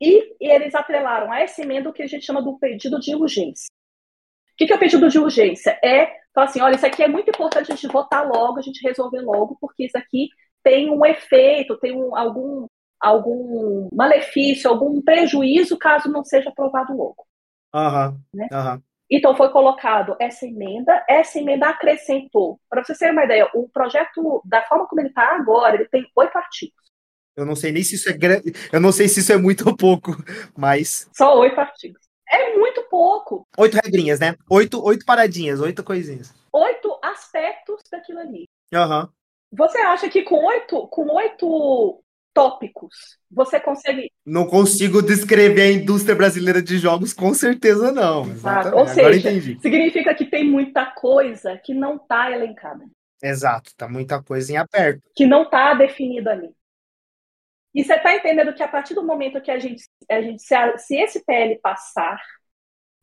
[SPEAKER 3] e, e, eles atrelaram a essa emenda o que a gente chama do pedido de urgência. O que, que é o pedido de urgência? É falar assim: olha, isso aqui é muito importante a gente votar logo, a gente resolver logo, porque isso aqui tem um efeito, tem um, algum, algum malefício, algum prejuízo caso não seja aprovado logo.
[SPEAKER 1] Uhum, né? uhum.
[SPEAKER 3] Então foi colocado essa emenda, essa emenda acrescentou. Para você ter uma ideia, o projeto, da forma como ele está agora, ele tem oito artigos.
[SPEAKER 1] Eu não sei nem se isso é grande, eu não sei se isso é muito ou pouco, mas.
[SPEAKER 3] Só oito artigos. É muito pouco.
[SPEAKER 1] Oito regrinhas, né? Oito, oito paradinhas, oito coisinhas.
[SPEAKER 3] Oito aspectos daquilo ali.
[SPEAKER 1] Uhum.
[SPEAKER 3] Você acha que com oito, com oito tópicos você consegue.
[SPEAKER 1] Não consigo descrever a indústria brasileira de jogos, com certeza não.
[SPEAKER 3] Exato. Ou seja, significa que tem muita coisa que não está elencada.
[SPEAKER 1] Exato, tá muita coisa em aberto.
[SPEAKER 3] Que não está definido ali. E você está entendendo que a partir do momento que a gente, a gente se, a, se esse PL passar,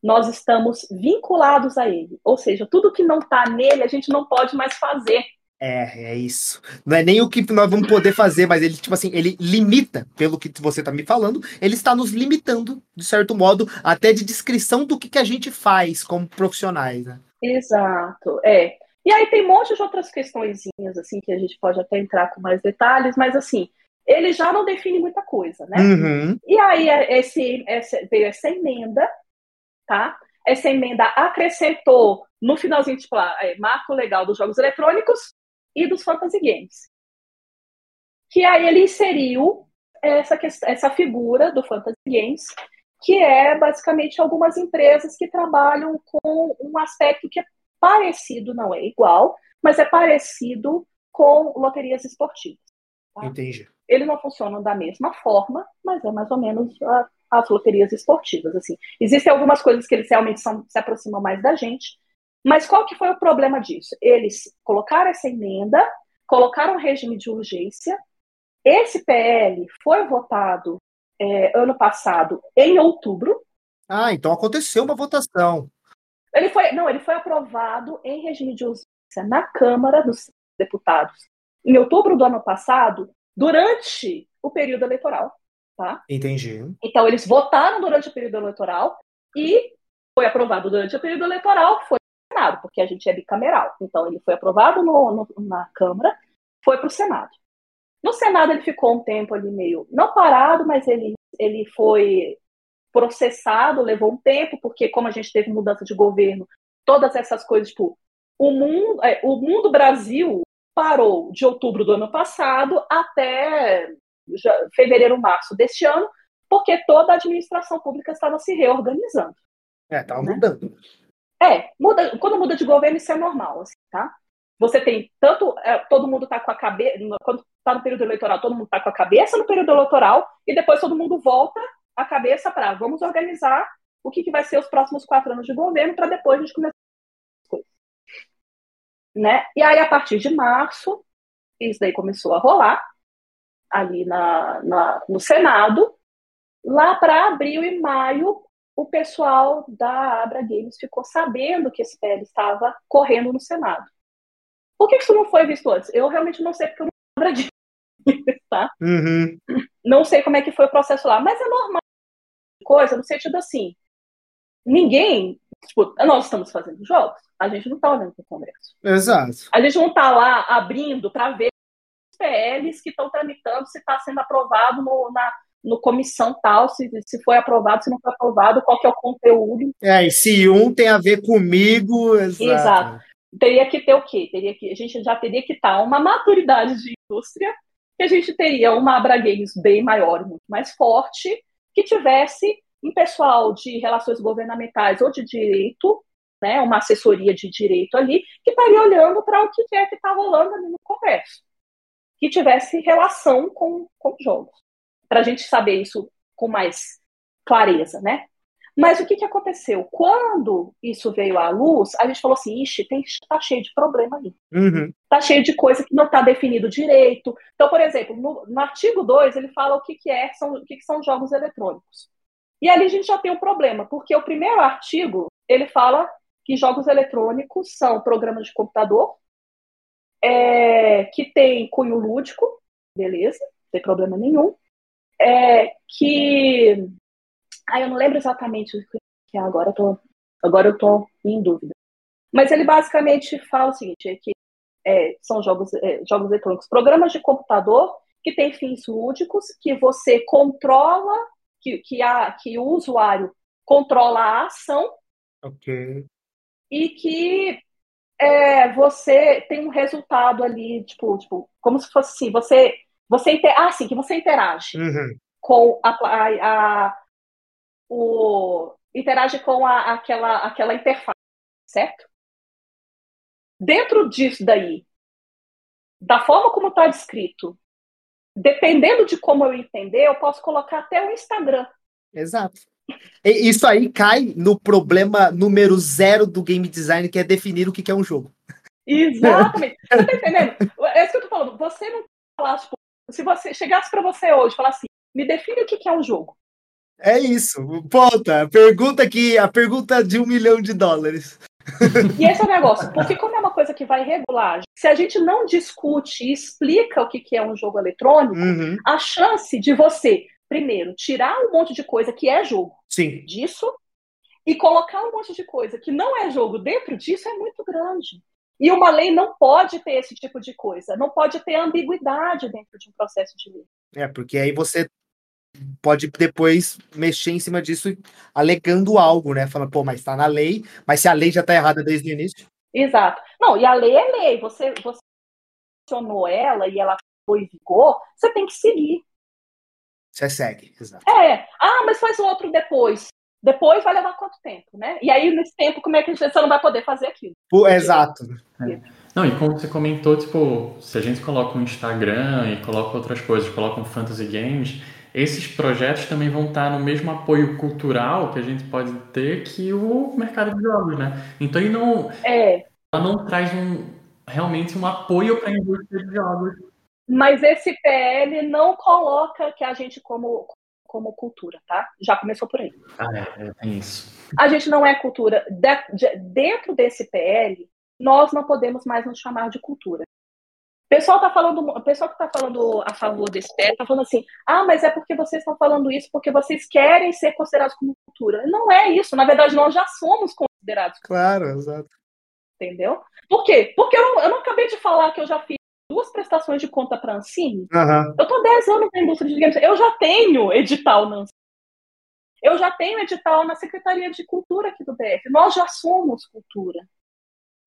[SPEAKER 3] nós estamos vinculados a ele. Ou seja, tudo que não está nele, a gente não pode mais fazer.
[SPEAKER 1] É, é isso. Não é nem o que nós vamos poder fazer, mas ele, tipo assim, ele limita, pelo que você está me falando, ele está nos limitando, de certo modo, até de descrição do que, que a gente faz como profissionais, né?
[SPEAKER 3] Exato, é. E aí tem um monte de outras questõezinhas, assim, que a gente pode até entrar com mais detalhes, mas assim, ele já não define muita coisa, né?
[SPEAKER 1] Uhum.
[SPEAKER 3] E aí é, esse, essa, veio essa emenda, tá? Essa emenda acrescentou no finalzinho, tipo, lá, é, marco legal dos jogos eletrônicos e dos fantasy games. Que aí ele inseriu essa, essa figura do fantasy games, que é basicamente algumas empresas que trabalham com um aspecto que é parecido, não é igual, mas é parecido com loterias esportivas.
[SPEAKER 1] Tá? Entendi.
[SPEAKER 3] Eles não funcionam da mesma forma, mas é mais ou menos a, as loterias esportivas. Assim, existem algumas coisas que eles realmente são, se aproximam mais da gente. Mas qual que foi o problema disso? Eles colocaram essa emenda, colocaram um regime de urgência. Esse PL foi votado é, ano passado em outubro.
[SPEAKER 1] Ah, então aconteceu uma votação.
[SPEAKER 3] Ele foi, não, ele foi aprovado em regime de urgência na Câmara dos Deputados em outubro do ano passado, durante o período eleitoral. Tá?
[SPEAKER 1] Entendi.
[SPEAKER 3] Então, eles votaram durante o período eleitoral e foi aprovado durante o período eleitoral, foi Senado, porque a gente é bicameral. Então, ele foi aprovado no, no, na Câmara, foi para o Senado. No Senado, ele ficou um tempo ali meio, não parado, mas ele, ele foi processado, levou um tempo, porque como a gente teve mudança de governo, todas essas coisas, tipo, o mundo, é, o mundo Brasil parou de outubro do ano passado até fevereiro, março deste ano, porque toda a administração pública estava se reorganizando.
[SPEAKER 1] É, estava né? mudando.
[SPEAKER 3] É, muda, quando muda de governo isso é normal, assim, tá? Você tem tanto, é, todo mundo está com a cabeça, quando está no período eleitoral, todo mundo está com a cabeça no período eleitoral, e depois todo mundo volta a cabeça para vamos organizar o que, que vai ser os próximos quatro anos de governo para depois a gente começar né? E aí, a partir de março, isso daí começou a rolar ali na, na no Senado. Lá para abril e maio, o pessoal da Abra Games ficou sabendo que esse PL estava correndo no Senado. Por que isso não foi visto antes? Eu realmente não sei porque eu não Abra Games, tá?
[SPEAKER 1] Uhum.
[SPEAKER 3] Não sei como é que foi o processo lá, mas é normal coisa no sentido assim, ninguém, tipo, nós estamos fazendo jogos, a gente não está olhando para o Congresso.
[SPEAKER 1] Exato.
[SPEAKER 3] A gente não está lá abrindo para ver os PLs que estão tramitando, se está sendo aprovado no, na no comissão tal, se, se foi aprovado, se não foi aprovado, qual que é o conteúdo.
[SPEAKER 1] É, e se um tem a ver comigo, exato. exato.
[SPEAKER 3] Teria que ter o quê? Teria que, a gente já teria que estar uma maturidade de indústria, que a gente teria uma Abra Games bem maior, muito mais forte, que tivesse um pessoal de relações governamentais ou de direito né, uma assessoria de direito ali, que estaria olhando para o que é que está rolando ali no Congresso, que tivesse relação com, com jogos, para a gente saber isso com mais clareza, né? Mas o que, que aconteceu? Quando isso veio à luz, a gente falou assim, ixi, tem, tá cheio de problema ali.
[SPEAKER 1] Uhum.
[SPEAKER 3] Tá cheio de coisa que não está definido direito. Então, por exemplo, no, no artigo 2, ele fala o que, que, é, são, o que, que são jogos eletrônicos. E ali a gente já tem um problema, porque o primeiro artigo, ele fala que jogos eletrônicos são programas de computador é, que tem cunho lúdico, beleza, não tem problema nenhum. É, que. Ah, eu não lembro exatamente o que é agora, eu tô, agora eu tô em dúvida. Mas ele basicamente fala o seguinte: é que é, são jogos, é, jogos eletrônicos, programas de computador que têm fins lúdicos, que você controla, que, que, a, que o usuário controla a ação.
[SPEAKER 1] Ok
[SPEAKER 3] e que é, você tem um resultado ali, tipo, tipo como se fosse assim, você, você inter... ah, sim, que você interage
[SPEAKER 1] uhum.
[SPEAKER 3] com a, a, a, o interage com a, aquela, aquela interface, certo? Dentro disso daí, da forma como está descrito, dependendo de como eu entender, eu posso colocar até o Instagram.
[SPEAKER 1] Exato. Isso aí cai no problema número zero do game design, que é definir o que é um jogo.
[SPEAKER 3] Exatamente. Você tá entendendo? É isso que eu tô falando. Você não falar, tipo, se você chegasse para você hoje e falar assim, me define o que é um jogo.
[SPEAKER 1] É isso. Ponta. Pergunta aqui, a pergunta de um milhão de dólares.
[SPEAKER 3] E esse é o negócio, porque como é uma coisa que vai regular, se a gente não discute e explica o que é um jogo eletrônico,
[SPEAKER 1] uhum.
[SPEAKER 3] a chance de você primeiro, tirar um monte de coisa que é jogo
[SPEAKER 1] Sim.
[SPEAKER 3] disso e colocar um monte de coisa que não é jogo dentro disso é muito grande. E uma lei não pode ter esse tipo de coisa, não pode ter ambiguidade dentro de um processo de lei.
[SPEAKER 1] É, porque aí você pode depois mexer em cima disso alegando algo, né? Falando, pô, mas tá na lei, mas se a lei já tá errada desde o início.
[SPEAKER 3] Exato. Não, e a lei é lei. Você, você ela e ela foi em vigor, você tem que seguir.
[SPEAKER 1] Você segue, exato.
[SPEAKER 3] É. Ah, mas faz outro depois. Depois vai levar quanto tempo, né? E aí, nesse tempo, como é que você não vai poder fazer aquilo?
[SPEAKER 1] Pô, exato.
[SPEAKER 2] É. Não, e como você comentou, tipo, se a gente coloca um Instagram e coloca outras coisas, coloca um Fantasy Games, esses projetos também vão estar no mesmo apoio cultural que a gente pode ter que o mercado de jogos, né? Então ele não,
[SPEAKER 3] é.
[SPEAKER 2] ela não traz um, realmente um apoio para a indústria de jogos.
[SPEAKER 3] Mas esse PL não coloca que a gente como como cultura, tá? Já começou por aí.
[SPEAKER 2] Ah, é, é, isso.
[SPEAKER 3] A gente não é cultura. De, de, dentro desse PL, nós não podemos mais nos chamar de cultura. O pessoal tá falando, o pessoal que está falando a favor desse PL está falando assim: ah, mas é porque vocês estão falando isso porque vocês querem ser considerados como cultura. Não é isso. Na verdade, nós já somos considerados.
[SPEAKER 1] Claro, exato.
[SPEAKER 3] Entendeu? Por quê? Porque eu não, eu não acabei de falar que eu já fiz duas prestações de conta para a Ancine.
[SPEAKER 1] Uhum.
[SPEAKER 3] Eu estou 10 anos na indústria de games. Eu já tenho edital na Ancine. Eu já tenho edital na Secretaria de Cultura aqui do DF. Nós já somos cultura.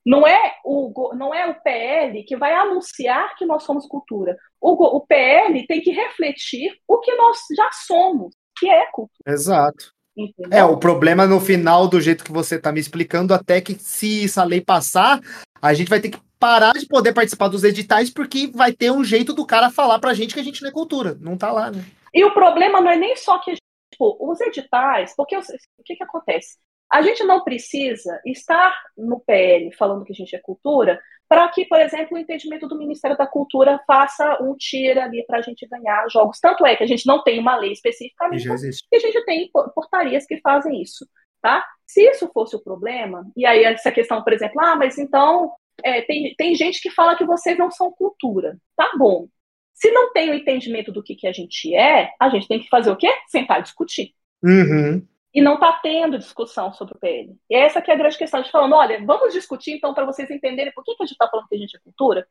[SPEAKER 3] Não é o, não é o PL que vai anunciar que nós somos cultura. O, o PL tem que refletir o que nós já somos, que é cultura.
[SPEAKER 1] Exato. Entendeu? É, o problema no final, do jeito que você está me explicando, até que se essa lei passar, a gente vai ter que parar de poder participar dos editais, porque vai ter um jeito do cara falar pra gente que a gente não é cultura. Não tá lá, né?
[SPEAKER 3] E o problema não é nem só que tipo, os editais, porque o que, que acontece? A gente não precisa estar no PL falando que a gente é cultura para que, por exemplo, o entendimento do Ministério da Cultura faça um tira ali para a gente ganhar jogos. Tanto é que a gente não tem uma lei especificamente, e a gente tem portarias que fazem isso. Tá? Se isso fosse o problema, e aí essa questão, por exemplo, ah, mas então é, tem, tem gente que fala que vocês não são cultura. Tá bom. Se não tem o entendimento do que, que a gente é, a gente tem que fazer o quê? Sentar e discutir.
[SPEAKER 1] Uhum
[SPEAKER 3] e não está tendo discussão sobre o PL. E essa que é a grande questão, de falando, olha, vamos discutir então para vocês entenderem por que, que a gente está falando que a gente é cultura,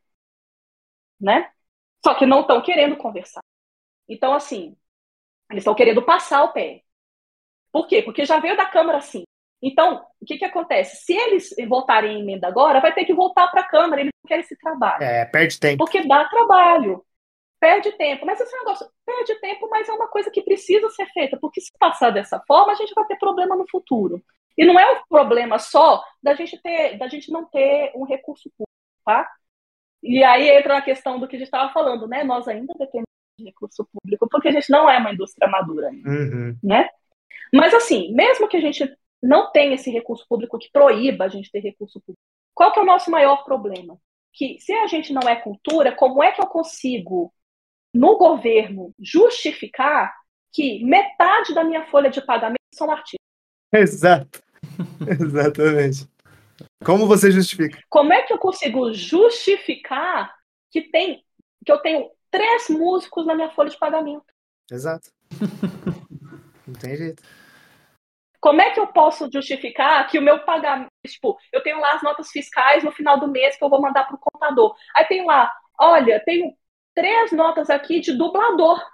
[SPEAKER 3] né? Só que não estão querendo conversar. Então, assim, eles estão querendo passar o PL. Por quê? Porque já veio da Câmara assim. Então, o que, que acontece? Se eles votarem em emenda agora, vai ter que voltar para a Câmara, eles não querem esse trabalho.
[SPEAKER 1] É, perde tempo.
[SPEAKER 3] Porque dá trabalho perde tempo. Mas esse negócio perde tempo, mas é uma coisa que precisa ser feita, porque se passar dessa forma, a gente vai ter problema no futuro. E não é um problema só da gente ter, da gente não ter um recurso público, tá? E aí entra a questão do que a gente estava falando, né? Nós ainda dependemos de recurso público, porque a gente não é uma indústria madura ainda,
[SPEAKER 1] uhum.
[SPEAKER 3] né? Mas assim, mesmo que a gente não tenha esse recurso público que proíba a gente ter recurso público, qual que é o nosso maior problema? Que se a gente não é cultura, como é que eu consigo no governo justificar que metade da minha folha de pagamento são artistas.
[SPEAKER 1] Exato. Exatamente. Como você justifica?
[SPEAKER 3] Como é que eu consigo justificar que tem que eu tenho três músicos na minha folha de pagamento?
[SPEAKER 1] Exato. Não tem jeito.
[SPEAKER 3] Como é que eu posso justificar que o meu pagamento, tipo, eu tenho lá as notas fiscais no final do mês que eu vou mandar para o contador. Aí tem lá, olha, tenho três notas aqui de dublador.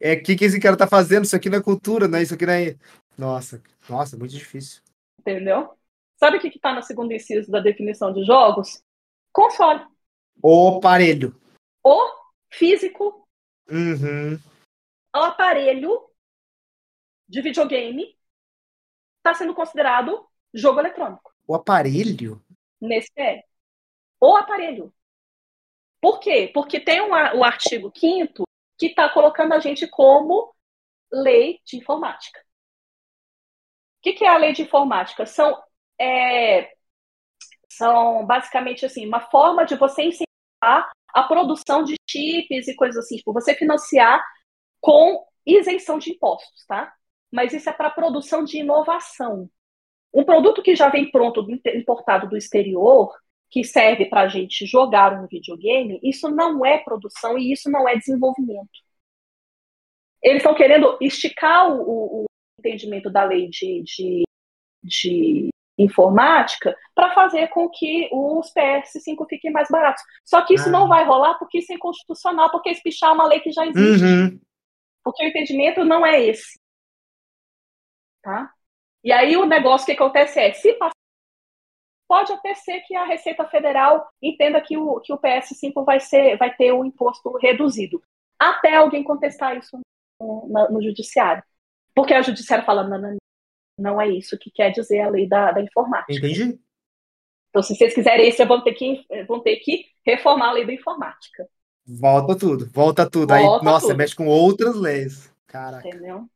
[SPEAKER 1] É, o que, que esse cara tá fazendo? Isso aqui não é cultura, né? Isso aqui não é. Nossa, nossa, muito difícil.
[SPEAKER 3] Entendeu? Sabe o que, que tá no segundo inciso da definição de jogos? Console.
[SPEAKER 1] O aparelho.
[SPEAKER 3] O físico.
[SPEAKER 1] Uhum.
[SPEAKER 3] O aparelho de videogame está sendo considerado jogo eletrônico.
[SPEAKER 1] O aparelho?
[SPEAKER 3] Nesse é. O aparelho. Por quê? Porque tem um, o artigo 5 que está colocando a gente como lei de informática. O que, que é a lei de informática? São, é, são basicamente assim, uma forma de você incentivar a produção de chips e coisas assim, tipo, você financiar com isenção de impostos, tá? Mas isso é para produção de inovação. Um produto que já vem pronto, importado do exterior, que serve para a gente jogar um videogame, isso não é produção e isso não é desenvolvimento. Eles estão querendo esticar o, o, entendimento da lei de, de, de informática para fazer com que os PS5 fiquem mais baratos. Só que isso ah. não vai rolar porque isso é inconstitucional, porque espichar é uma lei que já existe.
[SPEAKER 1] Uhum.
[SPEAKER 3] Porque o entendimento não é esse. Tá? E aí o negócio que acontece é, se passar pode até ser que a Receita Federal entenda que o, que o PS5 vai, ser, vai ter o um imposto reduzido. Até alguém contestar isso no, no, no judiciário. Porque a judiciário fala, não, não, não é isso que quer dizer a lei da, da informática.
[SPEAKER 1] Entendi.
[SPEAKER 3] Então, se vocês quiserem isso, vão ter que, vão ter que reformar a lei da informática.
[SPEAKER 1] Volta tudo, volta tudo. Volta Aí, nossa, tudo. mexe com outras leis. Caraca.
[SPEAKER 3] Entendeu?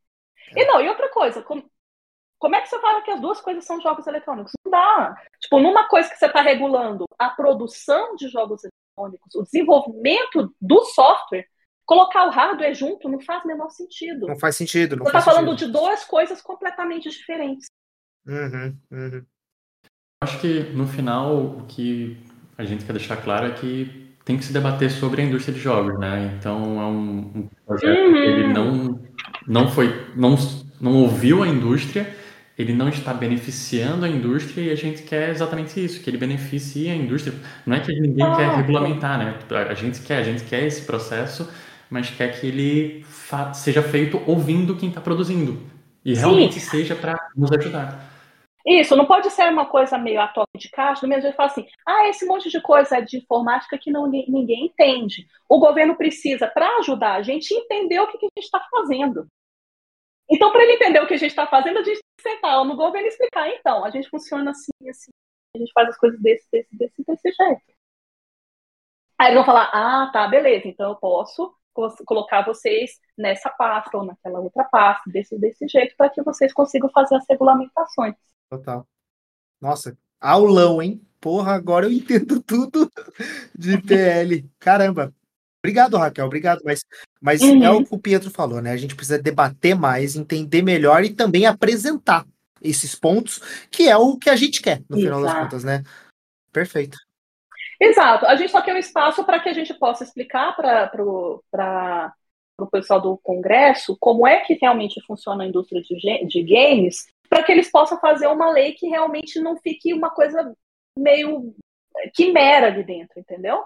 [SPEAKER 3] E não, e outra coisa, como, como é que você fala que as duas coisas são jogos eletrônicos? Não dá. Tipo, numa coisa que você está regulando a produção de jogos eletrônicos, o desenvolvimento do software, colocar o hardware junto não faz o menor sentido.
[SPEAKER 1] Não faz sentido. Não
[SPEAKER 3] você
[SPEAKER 1] está
[SPEAKER 3] falando de duas coisas completamente diferentes.
[SPEAKER 1] Uhum, uhum.
[SPEAKER 2] Acho que no final o que a gente quer deixar claro é que tem que se debater sobre a indústria de jogos, né? Então é um, um projeto uhum. que ele não não foi não não ouviu a indústria, ele não está beneficiando a indústria e a gente quer exatamente isso, que ele beneficie a indústria. Não é que ninguém ah, quer regulamentar, né? A gente quer, a gente quer esse processo, mas quer que ele seja feito ouvindo quem está produzindo e realmente Sim. seja para nos ajudar.
[SPEAKER 3] Isso, não pode ser uma coisa meio a toque de caixa, do mesmo jeito fala assim, ah, esse monte de coisa de informática que não, ninguém entende. O governo precisa, para ajudar a gente, entender o que, que a gente está fazendo. Então, para ele entender o que a gente está fazendo, a gente tem que sentar no governo e explicar, então, a gente funciona assim, assim, a gente faz as coisas desse, desse, desse, desse jeito. Aí eles vão falar, ah, tá, beleza, então eu posso colocar vocês nessa pasta ou naquela outra pasta, desse, desse jeito, para que vocês consigam fazer as regulamentações.
[SPEAKER 1] Total. Nossa, aulão, hein? Porra, agora eu entendo tudo de PL. Caramba. Obrigado, Raquel, obrigado. Mas, mas uhum. é o que o Pietro falou, né? A gente precisa debater mais, entender melhor e também apresentar esses pontos, que é o que a gente quer, no Exato. final das contas, né? Perfeito.
[SPEAKER 3] Exato. A gente só quer um espaço para que a gente possa explicar para o pessoal do Congresso como é que realmente funciona a indústria de, de games para que eles possam fazer uma lei que realmente não fique uma coisa meio quimera ali dentro, entendeu?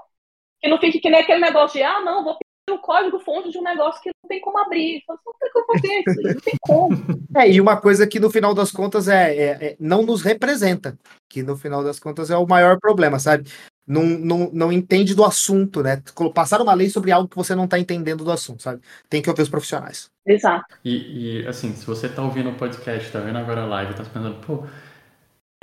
[SPEAKER 3] Que não fique que nem aquele negócio de, ah, não, vou pedir o código-fonte de um negócio que não tem como abrir. Não tem como fazer isso, não tem como.
[SPEAKER 1] É, e uma coisa que no final das contas é, é, é, não nos representa, que no final das contas é o maior problema, sabe? Não, não, não entende do assunto, né? Passar uma lei sobre algo que você não está entendendo do assunto, sabe? Tem que ouvir os profissionais.
[SPEAKER 3] Exato.
[SPEAKER 2] E, e, assim, se você está ouvindo o podcast, está vendo agora a live, está pensando, pô,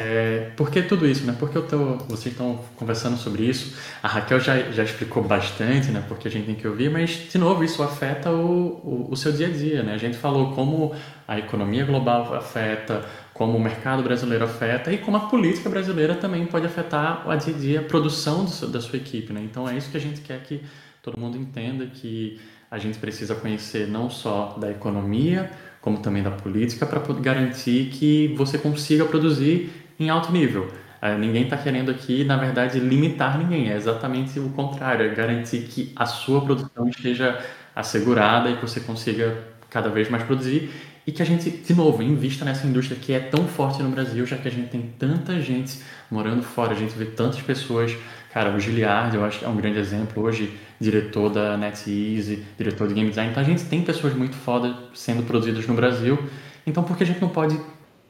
[SPEAKER 2] é, por que tudo isso, né? Por que eu tô, vocês estão conversando sobre isso? A Raquel já, já explicou bastante, né? Porque a gente tem que ouvir, mas, de novo, isso afeta o, o, o seu dia a dia, né? A gente falou como a economia global afeta, como o mercado brasileiro afeta e como a política brasileira também pode afetar o dia a dia, a produção do, da sua equipe, né? Então é isso que a gente quer que todo mundo entenda que a gente precisa conhecer não só da economia, como também da política, para garantir que você consiga produzir em alto nível. Uh, ninguém está querendo aqui, na verdade, limitar ninguém, é exatamente o contrário, é garantir que a sua produção esteja assegurada e que você consiga cada vez mais produzir e que a gente, de novo, invista nessa indústria que é tão forte no Brasil, já que a gente tem tanta gente morando fora, a gente vê tantas pessoas. Cara, o Giliard, eu acho que é um grande exemplo hoje, diretor da NetEase, diretor de Game Design. Então a gente tem pessoas muito foda sendo produzidas no Brasil. Então por que a gente não pode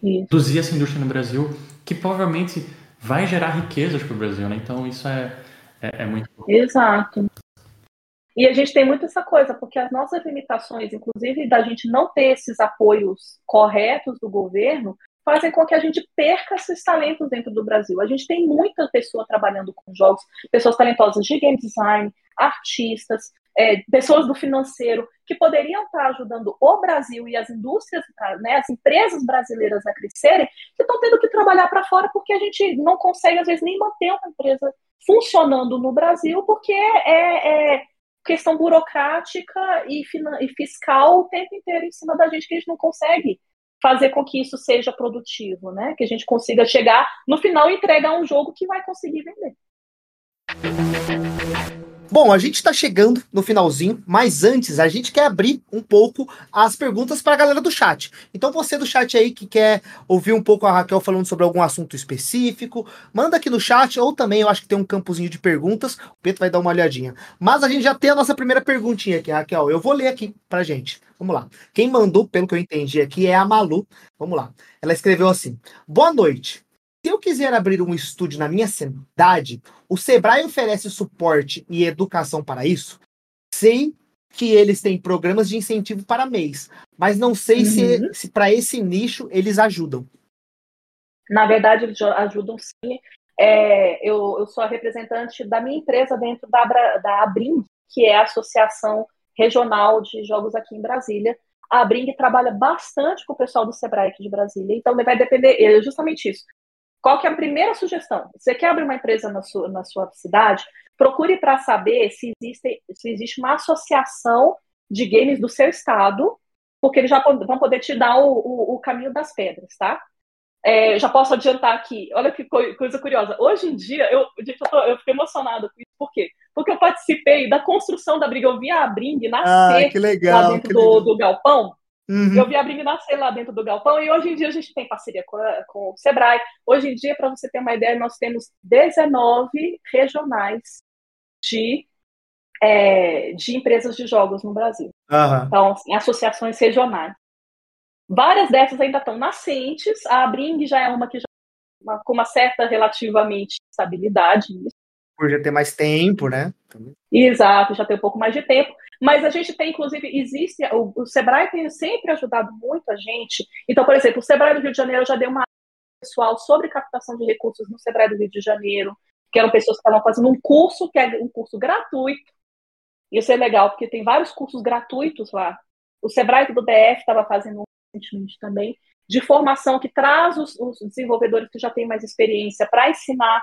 [SPEAKER 2] isso. produzir essa indústria no Brasil, que provavelmente vai gerar riquezas para o Brasil, né? Então isso é, é, é muito.
[SPEAKER 3] Exato. E a gente tem muito essa coisa, porque as nossas limitações, inclusive da gente não ter esses apoios corretos do governo, fazem com que a gente perca esses talentos dentro do Brasil. A gente tem muita pessoa trabalhando com jogos, pessoas talentosas de game design, artistas, é, pessoas do financeiro, que poderiam estar ajudando o Brasil e as indústrias, né, as empresas brasileiras a crescerem, que estão tendo que trabalhar para fora porque a gente não consegue, às vezes, nem manter uma empresa funcionando no Brasil, porque é, é questão burocrática e, e fiscal o tempo inteiro em cima da gente que a gente não consegue fazer com que isso seja produtivo, né? Que a gente consiga chegar no final e entregar um jogo que vai conseguir vender.
[SPEAKER 1] Bom, a gente está chegando no finalzinho, mas antes a gente quer abrir um pouco as perguntas para a galera do chat. Então você do chat aí que quer ouvir um pouco a Raquel falando sobre algum assunto específico, manda aqui no chat ou também eu acho que tem um campozinho de perguntas, o Pedro vai dar uma olhadinha. Mas a gente já tem a nossa primeira perguntinha aqui, Raquel. Eu vou ler aqui pra gente. Vamos lá. Quem mandou, pelo que eu entendi aqui, é a Malu. Vamos lá. Ela escreveu assim: Boa noite. Se eu quiser abrir um estúdio na minha cidade, o Sebrae oferece suporte e educação para isso? Sei que eles têm programas de incentivo para mês, mas não sei uhum. se, se para esse nicho eles ajudam.
[SPEAKER 3] Na verdade, eles ajudam sim. é, eu, eu, sou a representante da minha empresa dentro da, da Abring, que é a Associação Regional de Jogos aqui em Brasília. A Abring trabalha bastante com o pessoal do Sebrae aqui de Brasília, então vai depender, é justamente isso. Qual que é a primeira sugestão? Você quer abrir uma empresa na sua, na sua cidade? Procure para saber se existe, se existe uma associação de games do seu estado, porque eles já vão poder te dar o, o, o caminho das pedras, tá? É, já posso adiantar aqui, olha que coisa curiosa. Hoje em dia, eu, gente, eu, tô, eu fico emocionada com isso, por quê? Porque eu participei da construção da briga, eu vi a Bring nascer
[SPEAKER 1] ah, legal,
[SPEAKER 3] lá dentro do, do, galpão. Uhum. Eu vi a Bring nascer lá dentro do galpão e hoje em dia a gente tem parceria com, a, com o Sebrae. Hoje em dia, para você ter uma ideia, nós temos 19 regionais de, é, de empresas de jogos no Brasil.
[SPEAKER 1] Uhum.
[SPEAKER 3] Então, assim, associações regionais. Várias dessas ainda estão nascentes. A Bring já é uma que já uma, com uma certa relativamente estabilidade
[SPEAKER 1] Por já ter mais tempo, né?
[SPEAKER 3] Exato, já tem um pouco mais de tempo. Mas a gente tem, inclusive, existe. O, o Sebrae tem sempre ajudado muito a gente. Então, por exemplo, o Sebrae do Rio de Janeiro já deu uma pessoal sobre captação de recursos no Sebrae do Rio de Janeiro, que eram pessoas que estavam fazendo um curso, que é um curso gratuito. Isso é legal, porque tem vários cursos gratuitos lá. O Sebrae do DF estava fazendo um recentemente também, de formação que traz os, os desenvolvedores que já têm mais experiência para ensinar,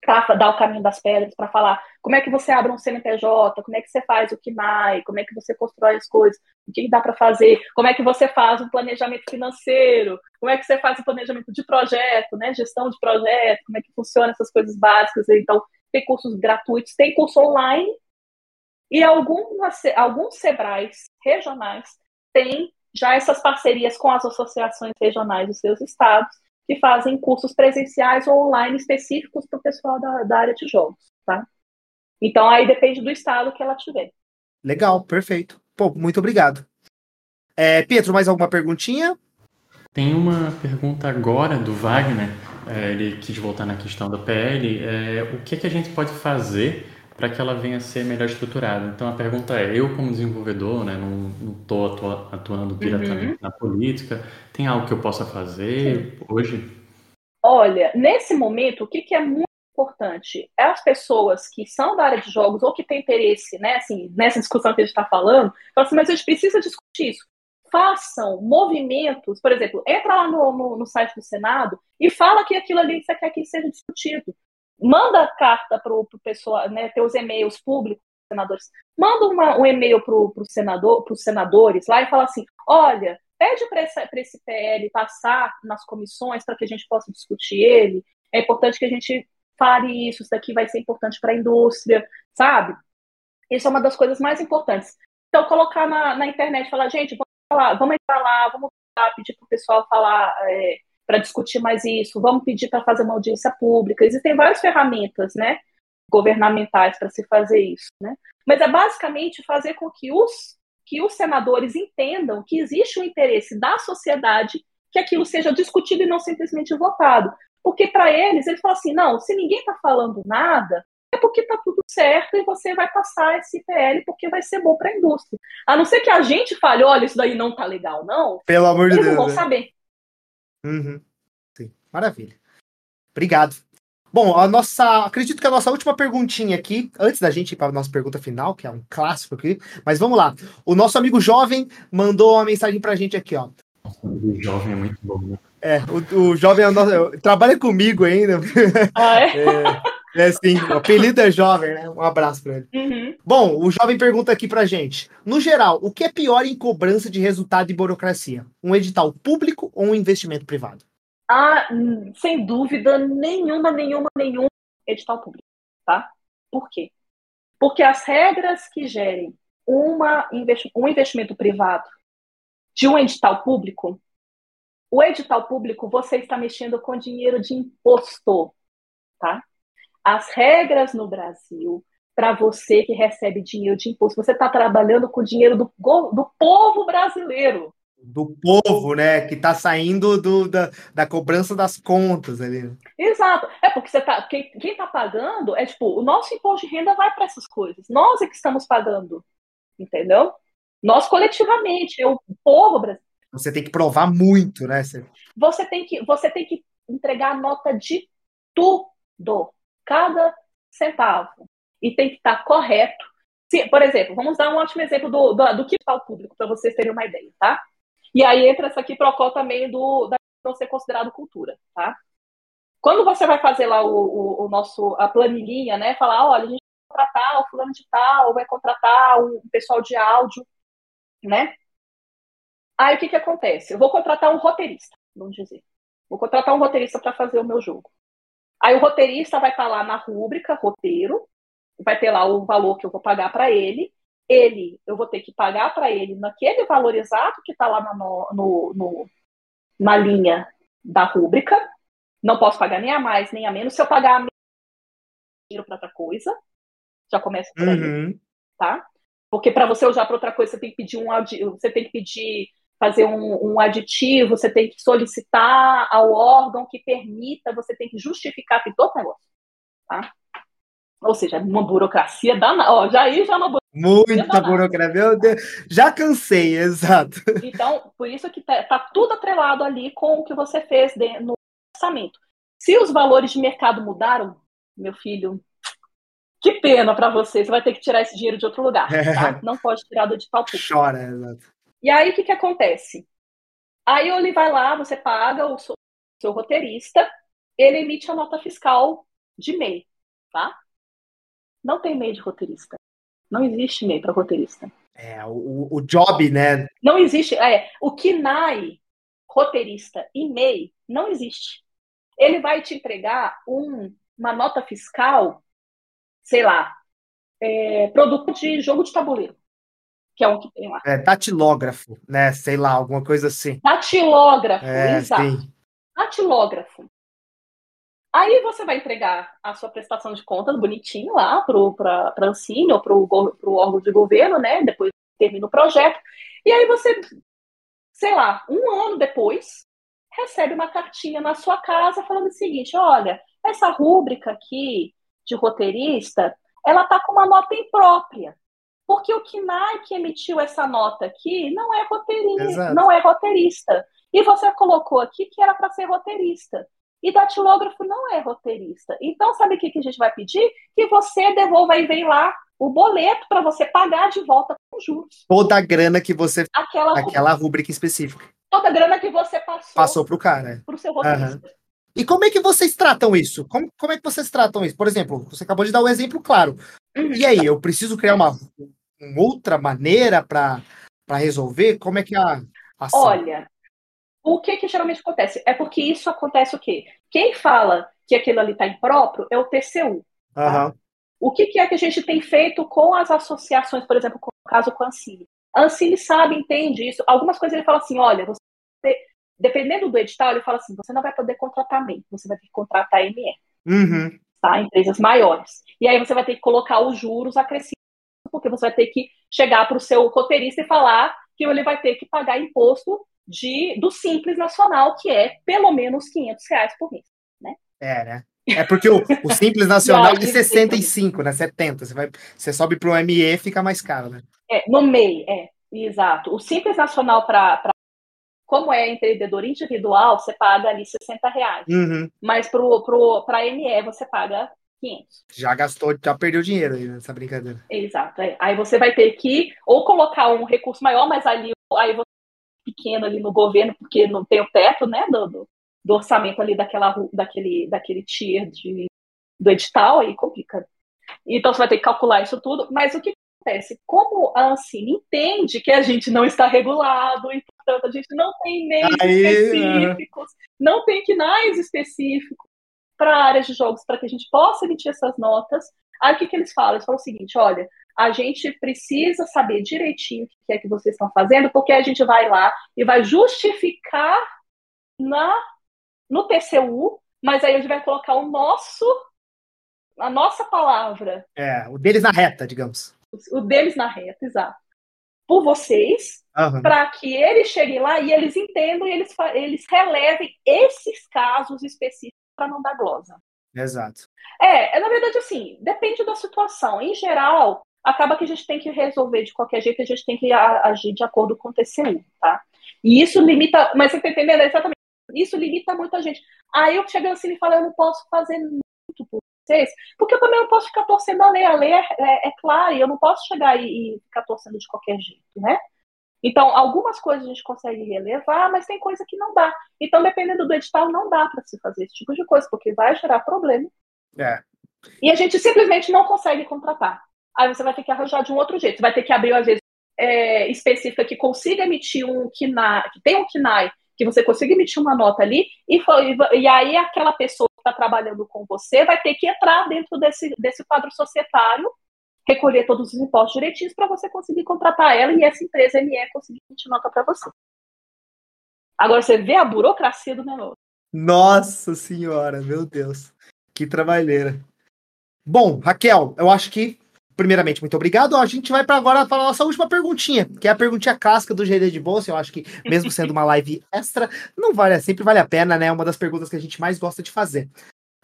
[SPEAKER 3] para dar o caminho das pedras, para falar como é que você abre um CNPJ, como é que você faz o KINAI, como é que você constrói as coisas, o que dá para fazer, como é que você faz um planejamento financeiro, como é que você faz o um planejamento de projeto, né, gestão de projeto, como é que funciona essas coisas básicas. Então, tem cursos gratuitos, tem curso online e algumas, alguns Sebrais regionais têm já essas parcerias com as associações regionais dos seus estados, que fazem cursos presenciais ou online específicos para o pessoal da, da área de jogos, tá? Então, aí depende do estado que ela tiver.
[SPEAKER 1] Legal, perfeito. Pô, muito obrigado. É, Pietro, mais alguma perguntinha?
[SPEAKER 2] Tem uma pergunta agora do Wagner. É, ele quis voltar na questão da PL. É, o que, é que a gente pode fazer para que ela venha a ser melhor estruturada. Então a pergunta é, eu como desenvolvedor, né, não estou atua, atuando uhum. diretamente uhum. na política, tem algo que eu possa fazer Sim. hoje?
[SPEAKER 3] Olha, nesse momento, o que, que é muito importante é as pessoas que são da área de jogos ou que têm interesse, né, assim, nessa discussão que a gente está falando, falam assim, mas a gente precisa discutir isso. Façam movimentos, por exemplo, entra lá no, no, no site do Senado e fala que aquilo ali você quer que seja discutido manda carta para o pessoal, né, teus e-mails públicos, senadores, manda uma, um e-mail para pro senador, os senadores lá e fala assim, olha, pede para esse, PL passar nas comissões para que a gente possa discutir ele, é importante que a gente fale isso, isso daqui vai ser importante para a indústria, sabe? Isso é uma das coisas mais importantes. Então, colocar na, na internet, falar, gente, vamos falar, vamos entrar lá, vamos pedir para o pessoal falar é, para discutir mais isso, vamos pedir para fazer uma audiência pública. Existem várias ferramentas, né, governamentais para se fazer isso, né? Mas é basicamente fazer com que os que os senadores entendam que existe um interesse da sociedade que aquilo seja discutido e não simplesmente votado. Porque para eles, eles falam assim: não, se ninguém está falando nada, é porque está tudo certo e você vai passar esse PL porque vai ser bom para a indústria. A não ser que a gente fale: olha, isso daí não está legal, não.
[SPEAKER 1] Pelo amor de Deus.
[SPEAKER 3] Eles não vão né? saber.
[SPEAKER 1] Uhum. Sim, maravilha. Obrigado. Bom, a nossa. Acredito que a nossa última perguntinha aqui, antes da gente ir para a nossa pergunta final, que é um clássico aqui, mas vamos lá. O nosso amigo jovem mandou uma mensagem para a gente aqui, ó.
[SPEAKER 2] O jovem é muito bom, né?
[SPEAKER 1] É, o, o jovem é o nosso, trabalha comigo ainda.
[SPEAKER 3] Ah, é?
[SPEAKER 1] é? É sim, o apelido é jovem, né? Um abraço para ele.
[SPEAKER 3] Uhum.
[SPEAKER 1] Bom, o jovem pergunta aqui pra gente. No geral, o que é pior em cobrança de resultado e burocracia? Um edital público ou um investimento privado?
[SPEAKER 3] Ah, sem dúvida nenhuma, nenhuma, nenhuma edital público, tá? Por quê? Porque as regras que gerem uma um investimento privado de um edital público, o edital público você está mexendo com dinheiro de imposto, tá? As regras no Brasil para você que recebe dinheiro de imposto. Você está trabalhando com o dinheiro do, do povo brasileiro.
[SPEAKER 1] Do povo, né? Que está saindo do, da, da cobrança das contas ali.
[SPEAKER 3] Exato. É porque você tá, quem está pagando é tipo, o nosso imposto de renda vai para essas coisas. Nós é que estamos pagando. Entendeu? Nós coletivamente, o povo brasileiro.
[SPEAKER 1] Você tem que provar muito, né?
[SPEAKER 3] Você tem que, você tem que entregar a nota de tudo. Cada centavo. E tem que estar correto. Se, por exemplo, vamos dar um ótimo exemplo do, do, do que está o público, para vocês terem uma ideia, tá? E aí entra essa aqui procó também do da não ser considerado cultura, tá? Quando você vai fazer lá o, o, o nosso a planilhinha, né? Falar, olha, a gente vai contratar o fulano de tal, vai contratar um pessoal de áudio, né? Aí o que que acontece? Eu vou contratar um roteirista, vamos dizer. Vou contratar um roteirista para fazer o meu jogo. Aí o roteirista vai estar tá lá na rúbrica roteiro, vai ter lá o valor que eu vou pagar para ele. Ele, eu vou ter que pagar para ele naquele valor exato que está lá no, no, no, na linha da rúbrica. Não posso pagar nem a mais nem a menos. Se eu pagar a menos, dinheiro para outra coisa. Já começa por aí, uhum. tá? Porque para você usar para outra coisa, você tem que pedir um você tem que pedir fazer um, um, aditivo, você tem que solicitar ao órgão que permita, você tem que justificar, tem todo o negócio. Tá? Ou seja, uma burocracia danada. Ó, já aí já é uma burocracia.
[SPEAKER 1] Muita burocracia, meu Deus. Já cansei, exato.
[SPEAKER 3] Então, por isso que tá, tá tudo atrelado ali com o que você fez de, no orçamento. Se os valores de mercado mudaram, meu filho, que pena para você. Você vai ter que tirar esse dinheiro de outro lugar. Tá? Não pode tirar do edital público.
[SPEAKER 1] Chora, exato.
[SPEAKER 3] E aí, o que, que acontece? Aí ele vai lá, você paga o seu, seu roteirista, ele emite a nota fiscal de MEI, tá? Não tem MEI de roteirista. Não existe MEI para roteirista.
[SPEAKER 1] É, o, o job, né?
[SPEAKER 3] Não existe. É, o KINAI, roteirista e MEI, não existe. Ele vai te entregar um, uma nota fiscal, sei lá, é, produto de jogo de tabuleiro que é um que tem lá.
[SPEAKER 1] É, datilógrafo, né? Sei lá, alguma coisa assim.
[SPEAKER 3] Datilógrafo, é, exato. Sim. Datilógrafo. Aí você vai entregar a sua prestação de contas bonitinho lá para a Ancine ou para o órgão de governo, né? Depois termina o projeto. E aí você, sei lá, um ano depois, recebe uma cartinha na sua casa falando o seguinte: olha, essa rúbrica aqui de roteirista, ela tá com uma nota imprópria. Porque o KNAI que emitiu essa nota aqui não é roteirista, não é roteirista. E você colocou aqui que era para ser roteirista. E datilógrafo não é roteirista. Então, sabe o que, que a gente vai pedir? Que você devolva e vem lá o boleto para você pagar de volta com juros.
[SPEAKER 1] Toda a grana que você. Aquela, aquela rúbrica específica.
[SPEAKER 3] Toda a grana que você passou.
[SPEAKER 1] Passou para o cara.
[SPEAKER 3] Para o seu roteirista. Uhum.
[SPEAKER 1] E como é que vocês tratam isso? Como, como é que vocês tratam isso? Por exemplo, você acabou de dar um exemplo claro. Uhum. E aí, eu preciso criar uma, uma outra maneira para resolver? Como é que é a
[SPEAKER 3] ação? Olha, o que, que geralmente acontece? É porque isso acontece o quê? Quem fala que aquilo ali está impróprio é o TCU. Tá? Uhum. O que, que, é que a gente tem feito com as associações, por exemplo, com o caso com a Ancine? A Ancine sabe, entende isso. Algumas coisas ele fala assim, olha, você, dependendo do edital, ele fala assim, você não vai poder contratar MEI, você vai ter que contratar ME. Uhum. Tá? Empresas maiores. E aí você vai ter que colocar os juros acrescidos porque você vai ter que chegar para o seu roteirista e falar que ele vai ter que pagar imposto de, do Simples Nacional, que é pelo menos 500 reais por mês. Né?
[SPEAKER 1] É, né? É porque o, o Simples Nacional é 65, né? 70. Você, vai, você sobe para o ME fica mais caro, né?
[SPEAKER 3] É, no MEI, é, exato. O Simples Nacional para como é empreendedor individual, você paga ali 60 reais. Uhum. Mas para a ME você paga 500.
[SPEAKER 1] Já gastou, já perdeu dinheiro aí nessa brincadeira.
[SPEAKER 3] Exato. É. Aí você vai ter que ou colocar um recurso maior, mas ali aí você pequeno ali no governo, porque não tem o teto, né, do, do, orçamento ali daquela, daquele, daquele tier de, do edital, aí complica. Então você vai ter que calcular isso tudo, mas o que acontece? Como a Ancine entende que a gente não está regulado, e portanto a gente não tem meios específicos, não tem quinais específicos, para áreas de jogos para que a gente possa emitir essas notas. Aí o que, que eles falam? Eles falam o seguinte: olha, a gente precisa saber direitinho o que é que vocês estão fazendo, porque a gente vai lá e vai justificar na no TCU, mas aí a gente vai colocar o nosso a nossa palavra.
[SPEAKER 1] É, o deles na reta, digamos.
[SPEAKER 3] O deles na reta, exato. Por vocês, uhum. para que eles cheguem lá e eles entendam e eles, eles relevem esses casos específicos para não dar glosa.
[SPEAKER 1] Exato.
[SPEAKER 3] É, é, na verdade, assim, depende da situação. Em geral, acaba que a gente tem que resolver de qualquer jeito, a gente tem que agir de acordo com o TCU, tá? E isso limita, mas você tá entendendo exatamente? Isso limita muita gente. Aí eu chego assim e falo, eu não posso fazer muito por vocês, porque eu também não posso ficar torcendo a lei. A lei é, é, é clara e eu não posso chegar e, e ficar torcendo de qualquer jeito, né? Então, algumas coisas a gente consegue relevar, mas tem coisa que não dá. Então, dependendo do edital, não dá para se fazer esse tipo de coisa, porque vai gerar problema.
[SPEAKER 1] É.
[SPEAKER 3] E a gente simplesmente não consegue contratar. Aí você vai ter que arranjar de um outro jeito. Você vai ter que abrir, às vezes, é, específica que consiga emitir um KNAI, que tem um KNAI, que você consiga emitir uma nota ali, e, foi, e aí aquela pessoa está trabalhando com você vai ter que entrar dentro desse, desse quadro societário recolher todos os impostos direitinhos para você conseguir contratar ela e essa empresa ME conseguir nota para você. Agora você vê a burocracia do negócio.
[SPEAKER 1] Nossa senhora, meu Deus. Que trabalheira. Bom, Raquel, eu acho que, primeiramente, muito obrigado. A gente vai para agora para a nossa última perguntinha, que é a perguntinha clássica do GD de Bolsa. Eu acho que, mesmo sendo uma live extra, não vale, sempre vale a pena, né? É uma das perguntas que a gente mais gosta de fazer.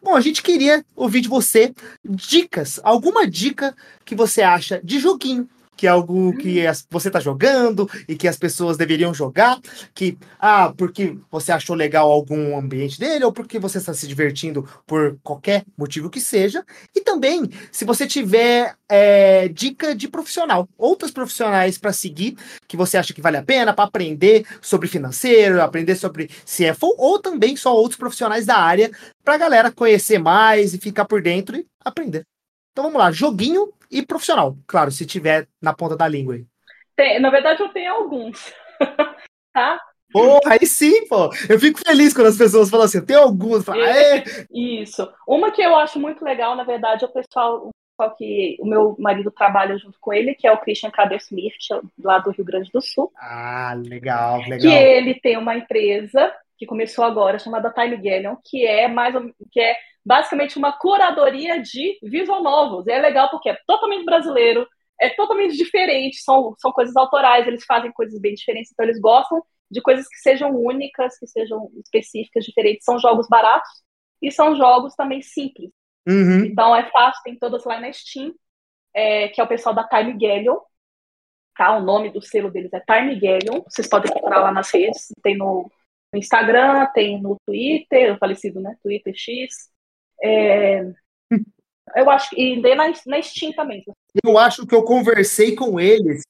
[SPEAKER 1] Bom, a gente queria ouvir de você dicas, alguma dica que você acha de joguinho que é algo que hum. você está jogando e que as pessoas deveriam jogar, que ah, porque você achou legal algum ambiente dele ou porque você está se divertindo por qualquer motivo que seja, e também se você tiver é, dica de profissional, outros profissionais para seguir que você acha que vale a pena para aprender sobre financeiro, aprender sobre CFO ou também só outros profissionais da área para a galera conhecer mais e ficar por dentro e aprender. Então vamos lá, joguinho e profissional, claro, se tiver na ponta da língua aí.
[SPEAKER 3] Tem, na verdade, eu tenho alguns. tá?
[SPEAKER 1] Porra, aí sim, pô. Eu fico feliz quando as pessoas falam assim, tem alguns. Falo,
[SPEAKER 3] Isso. Uma que eu acho muito legal, na verdade, é o pessoal, o pessoal que o meu marido trabalha junto com ele, que é o Christian Kader Smith, lá do Rio Grande do Sul.
[SPEAKER 1] Ah, legal, legal.
[SPEAKER 3] Que ele tem uma empresa que começou agora, chamada Time Galleon, que é mais que é basicamente uma curadoria de visual novels. E é legal porque é totalmente brasileiro, é totalmente diferente, são, são coisas autorais, eles fazem coisas bem diferentes, então eles gostam de coisas que sejam únicas, que sejam específicas, diferentes. São jogos baratos e são jogos também simples.
[SPEAKER 1] Uhum.
[SPEAKER 3] Então é fácil, tem todas lá na Steam, é, que é o pessoal da Time Galleon. Tá? O nome do selo deles é Time Galleon. Vocês podem procurar lá nas redes. Tem no, no Instagram, tem no Twitter, o falecido, né? Twitter X. É, eu acho que. E na, na Steam também.
[SPEAKER 1] Eu acho que eu conversei com eles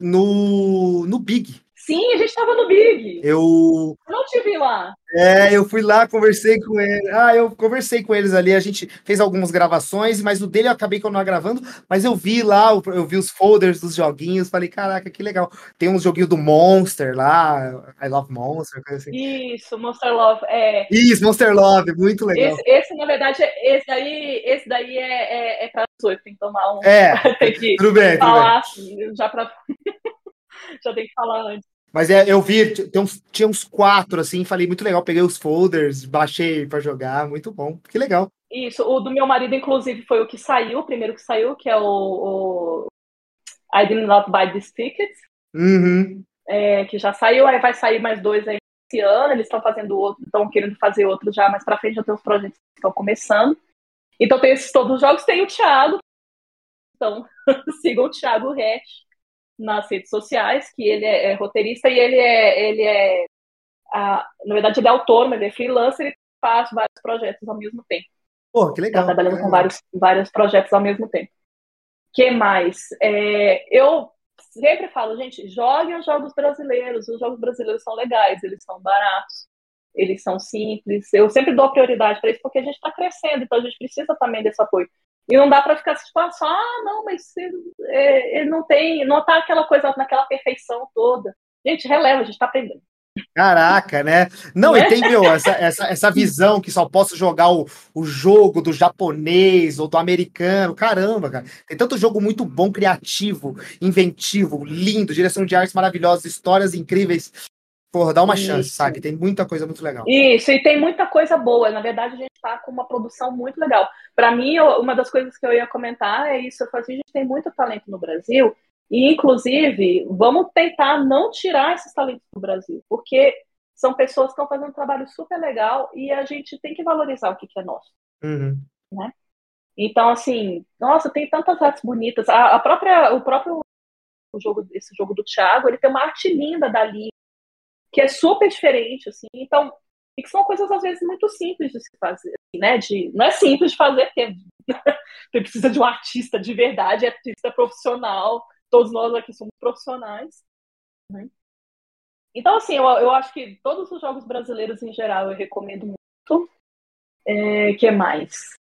[SPEAKER 1] no, no Big.
[SPEAKER 3] Sim, a gente estava no Big.
[SPEAKER 1] Eu.
[SPEAKER 3] Eu não te vi lá.
[SPEAKER 1] É, eu fui lá, conversei com ele. Ah, eu conversei com eles ali. A gente fez algumas gravações, mas o dele eu acabei que eu não gravando. Mas eu vi lá, eu vi os folders dos joguinhos. Falei, caraca, que legal. Tem uns joguinhos do Monster lá, I Love Monster, coisa assim.
[SPEAKER 3] Isso, Monster Love. É...
[SPEAKER 1] Isso, Monster Love, muito legal.
[SPEAKER 3] Esse, esse na verdade, esse daí, esse daí é, é, é para 18, tem que tomar um.
[SPEAKER 1] É, tem que tudo bem.
[SPEAKER 3] Falar
[SPEAKER 1] tudo
[SPEAKER 3] bem. Assim, já para. já tem que falar antes.
[SPEAKER 1] Mas é, eu vi, tem uns, tinha uns quatro, assim, falei, muito legal. Peguei os folders, baixei para jogar, muito bom. Que legal.
[SPEAKER 3] Isso, o do meu marido, inclusive, foi o que saiu, o primeiro que saiu, que é o, o I Did Not Buy This Ticket.
[SPEAKER 1] Uhum.
[SPEAKER 3] É, que já saiu, aí vai sair mais dois aí esse ano. Eles estão fazendo outro, estão querendo fazer outro já mais para frente, já tem os projetos que estão começando. Então tem esses todos os jogos, tem o Thiago. Então, sigam o Thiago Hatch nas redes sociais, que ele é, é roteirista e ele é, ele é a, na verdade, ele é autônomo, ele é freelancer e faz vários projetos ao mesmo tempo.
[SPEAKER 1] Pô, que legal.
[SPEAKER 3] Tá trabalhando com vários, vários projetos ao mesmo tempo. que mais? É, eu sempre falo, gente, joguem os jogos brasileiros. Os jogos brasileiros são legais, eles são baratos, eles são simples. Eu sempre dou prioridade para isso porque a gente está crescendo, então a gente precisa também desse apoio. E não dá para ficar tipo, ah, só, ah, não, mas é, ele não tem, não tá aquela coisa naquela perfeição toda. Gente, releva, a gente tá aprendendo.
[SPEAKER 1] Caraca, né? Não, e tem, meu, essa, essa, essa visão que só posso jogar o, o jogo do japonês ou do americano. Caramba, cara. Tem tanto jogo muito bom, criativo, inventivo, lindo, direção de artes maravilhosas, histórias incríveis. Porra, dá uma Isso. chance, sabe? Tem muita coisa muito legal.
[SPEAKER 3] Isso, e tem muita coisa boa. Na verdade, a gente está com uma produção muito legal. Para mim, uma das coisas que eu ia comentar é isso. Eu falo assim, a gente tem muito talento no Brasil. E, inclusive, vamos tentar não tirar esses talentos do Brasil. Porque são pessoas que estão fazendo um trabalho super legal e a gente tem que valorizar o que, que é nosso.
[SPEAKER 1] Uhum.
[SPEAKER 3] Né? Então, assim, nossa, tem tantas artes bonitas. A, a própria, o próprio o jogo, esse jogo do Thiago, ele tem uma arte linda dali, que é super diferente, assim. Então, e que são coisas às vezes muito simples de se fazer, né? De, não é simples de fazer, porque você precisa de um artista de verdade, artista profissional. Todos nós aqui somos profissionais. Né? Então, assim, eu, eu acho que todos os jogos brasileiros em geral eu recomendo muito. É, que mais?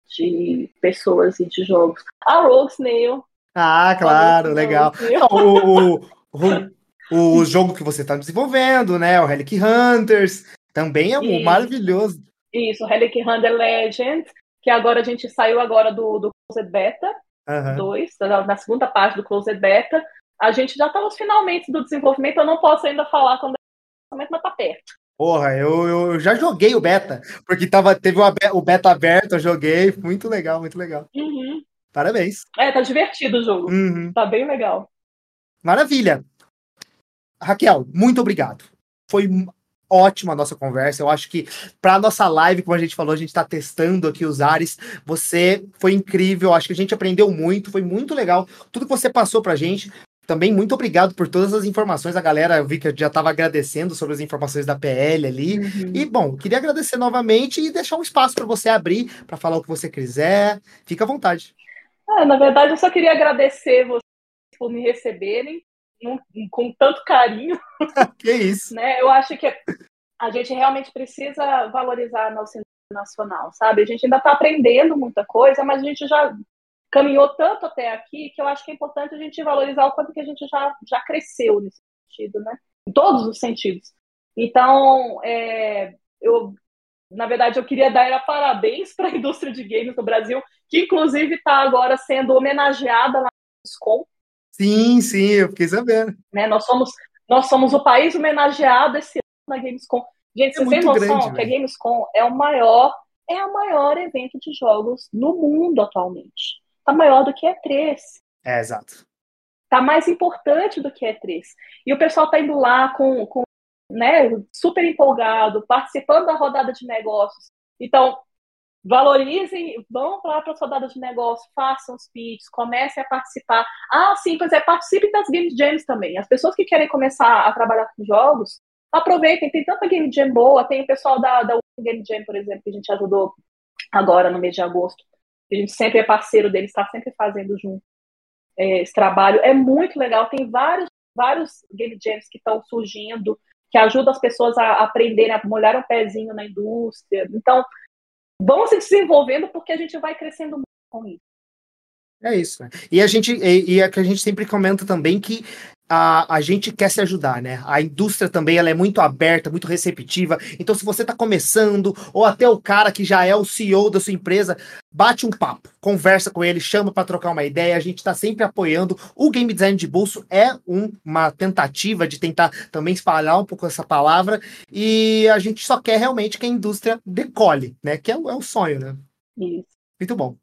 [SPEAKER 3] De pessoas e de jogos. A Rogue Snail.
[SPEAKER 1] Ah, claro, legal. Não, o, o, o, jogo que você está desenvolvendo, né? O Relic Hunters. Também é um maravilhoso.
[SPEAKER 3] Isso, o Relic Hunter Legend, que agora a gente saiu agora do, do Closed Beta 2, uhum. na segunda parte do Closed Beta. A gente já está nos finalmente do desenvolvimento, eu não posso ainda falar quando é o mas tá perto.
[SPEAKER 1] Porra, eu, eu já joguei o beta, porque tava, teve o beta aberto, eu joguei, muito legal, muito legal.
[SPEAKER 3] Uhum.
[SPEAKER 1] Parabéns.
[SPEAKER 3] É, tá divertido o jogo, uhum. tá bem legal.
[SPEAKER 1] Maravilha. Raquel, muito obrigado. Foi ótima a nossa conversa. Eu acho que para a nossa live, como a gente falou, a gente está testando aqui os ares. Você foi incrível. Acho que a gente aprendeu muito. Foi muito legal tudo que você passou para a gente. Também muito obrigado por todas as informações. A galera, eu vi que já estava agradecendo sobre as informações da PL ali. Uhum. E, bom, queria agradecer novamente e deixar um espaço para você abrir, para falar o que você quiser. Fica à vontade.
[SPEAKER 3] É, na verdade, eu só queria agradecer vocês por me receberem com tanto carinho.
[SPEAKER 1] que isso.
[SPEAKER 3] né? Eu acho que a gente realmente precisa valorizar a nossa nacional, sabe? A gente ainda está aprendendo muita coisa, mas a gente já caminhou tanto até aqui que eu acho que é importante a gente valorizar o quanto que a gente já, já cresceu nesse sentido, né? Em todos os sentidos. Então, é, eu, na verdade, eu queria dar parabéns para a indústria de games no Brasil, que inclusive está agora sendo homenageada na SCOM,
[SPEAKER 1] Sim, sim, eu fiquei sabendo.
[SPEAKER 3] Né? Nós, somos, nós somos o país homenageado esse ano na Gamescom. Gente, é vocês têm noção grande, que a Gamescom é o maior, é o maior evento de jogos no mundo atualmente. Tá maior do que a E3.
[SPEAKER 1] É, exato.
[SPEAKER 3] Tá mais importante do que a E3. E o pessoal tá indo lá com, com né, super empolgado, participando da rodada de negócios. Então, valorizem, vão lá para a rodada de negócio, façam os pitches, comecem a participar. Ah, sim, pois é, participem das Game Jams também. As pessoas que querem começar a trabalhar com jogos, aproveitem, tem tanta Game Jam boa, tem o pessoal da, da Game Jam, por exemplo, que a gente ajudou agora no mês de agosto. A gente sempre é parceiro deles, está sempre fazendo junto é, esse trabalho. É muito legal, tem vários, vários Game Jams que estão surgindo, que ajudam as pessoas a aprenderem, a molhar um pezinho na indústria. Então, vão se desenvolvendo porque a gente vai crescendo muito com isso.
[SPEAKER 1] É isso. Né? E a gente e, e é que a gente sempre comenta também que a, a gente quer se ajudar, né? A indústria também ela é muito aberta, muito receptiva. Então, se você está começando, ou até o cara que já é o CEO da sua empresa, bate um papo, conversa com ele, chama para trocar uma ideia. A gente está sempre apoiando. O game design de bolso é um, uma tentativa de tentar também espalhar um pouco essa palavra. E a gente só quer realmente que a indústria decole, né? Que é, é o sonho, né?
[SPEAKER 3] Isso.
[SPEAKER 1] Muito bom.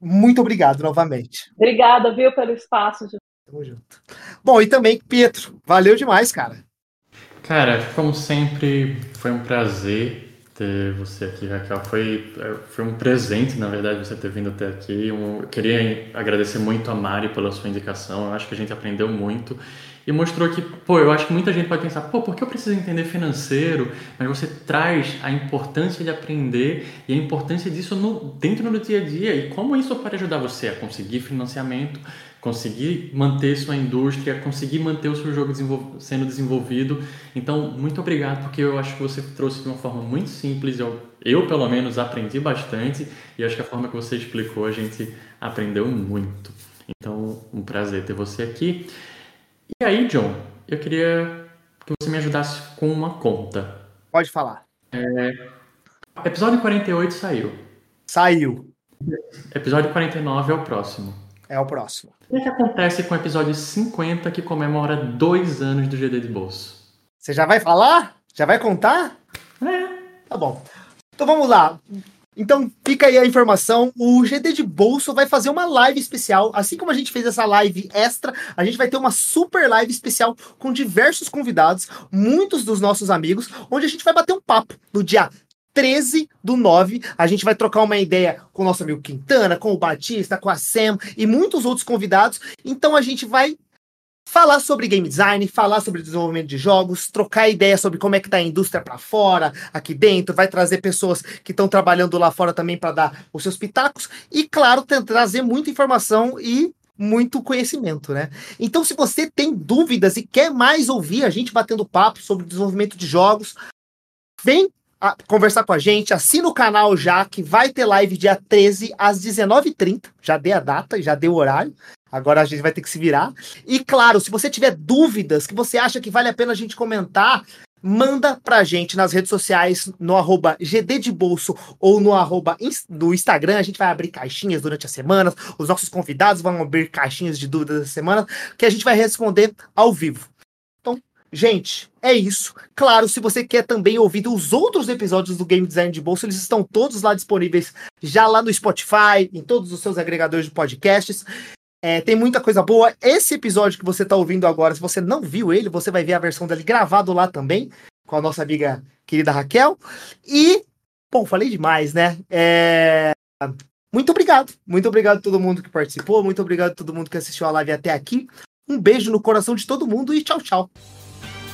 [SPEAKER 1] Muito obrigado novamente.
[SPEAKER 3] Obrigada, viu, pelo espaço.
[SPEAKER 1] Tamo junto. Bom, e também, Pietro, valeu demais, cara.
[SPEAKER 2] Cara, como sempre, foi um prazer ter você aqui, Raquel. Foi, foi um presente, na verdade, você ter vindo até aqui. Eu queria agradecer muito a Mari pela sua indicação. Eu acho que a gente aprendeu muito e mostrou que, pô, eu acho que muita gente pode pensar, pô, por que eu preciso entender financeiro? Mas você traz a importância de aprender e a importância disso no, dentro do dia a dia e como isso pode ajudar você a conseguir financiamento, conseguir manter sua indústria, conseguir manter o seu jogo desenvol sendo desenvolvido. Então, muito obrigado, porque eu acho que você trouxe de uma forma muito simples. Eu, eu, pelo menos, aprendi bastante e acho que a forma que você explicou, a gente aprendeu muito. Então, um prazer ter você aqui. E aí, John, eu queria que você me ajudasse com uma conta.
[SPEAKER 1] Pode falar.
[SPEAKER 2] É... Episódio 48 saiu.
[SPEAKER 1] Saiu.
[SPEAKER 2] Episódio 49 é o próximo.
[SPEAKER 1] É o próximo.
[SPEAKER 2] O que acontece com o episódio 50 que comemora dois anos do GD de bolso?
[SPEAKER 1] Você já vai falar? Já vai contar?
[SPEAKER 2] É.
[SPEAKER 1] Tá bom. Então vamos lá. Então fica aí a informação. O GD de Bolso vai fazer uma live especial. Assim como a gente fez essa live extra, a gente vai ter uma super live especial com diversos convidados, muitos dos nossos amigos, onde a gente vai bater um papo no dia 13 do 9. A gente vai trocar uma ideia com o nosso amigo Quintana, com o Batista, com a Sam e muitos outros convidados. Então a gente vai falar sobre game design, falar sobre desenvolvimento de jogos, trocar ideia sobre como é que tá a indústria para fora, aqui dentro, vai trazer pessoas que estão trabalhando lá fora também para dar os seus pitacos e claro, trazer muita informação e muito conhecimento, né? Então, se você tem dúvidas e quer mais ouvir a gente batendo papo sobre desenvolvimento de jogos, vem conversar com a gente, assina o canal já, que vai ter live dia 13 às 19h30. Já dei a data, já dei o horário. Agora a gente vai ter que se virar. E claro, se você tiver dúvidas que você acha que vale a pena a gente comentar, manda pra gente nas redes sociais, no arroba GD de Bolso ou no arroba do Instagram. A gente vai abrir caixinhas durante a semana. Os nossos convidados vão abrir caixinhas de dúvidas da semana que a gente vai responder ao vivo. Gente, é isso. Claro, se você quer também ouvir os outros episódios do Game Design de Bolso, eles estão todos lá disponíveis, já lá no Spotify, em todos os seus agregadores de podcasts. É, tem muita coisa boa. Esse episódio que você está ouvindo agora, se você não viu ele, você vai ver a versão dele gravado lá também, com a nossa amiga querida Raquel. E, bom, falei demais, né? É... Muito obrigado. Muito obrigado a todo mundo que participou. Muito obrigado a todo mundo que assistiu a live até aqui. Um beijo no coração de todo mundo e tchau, tchau.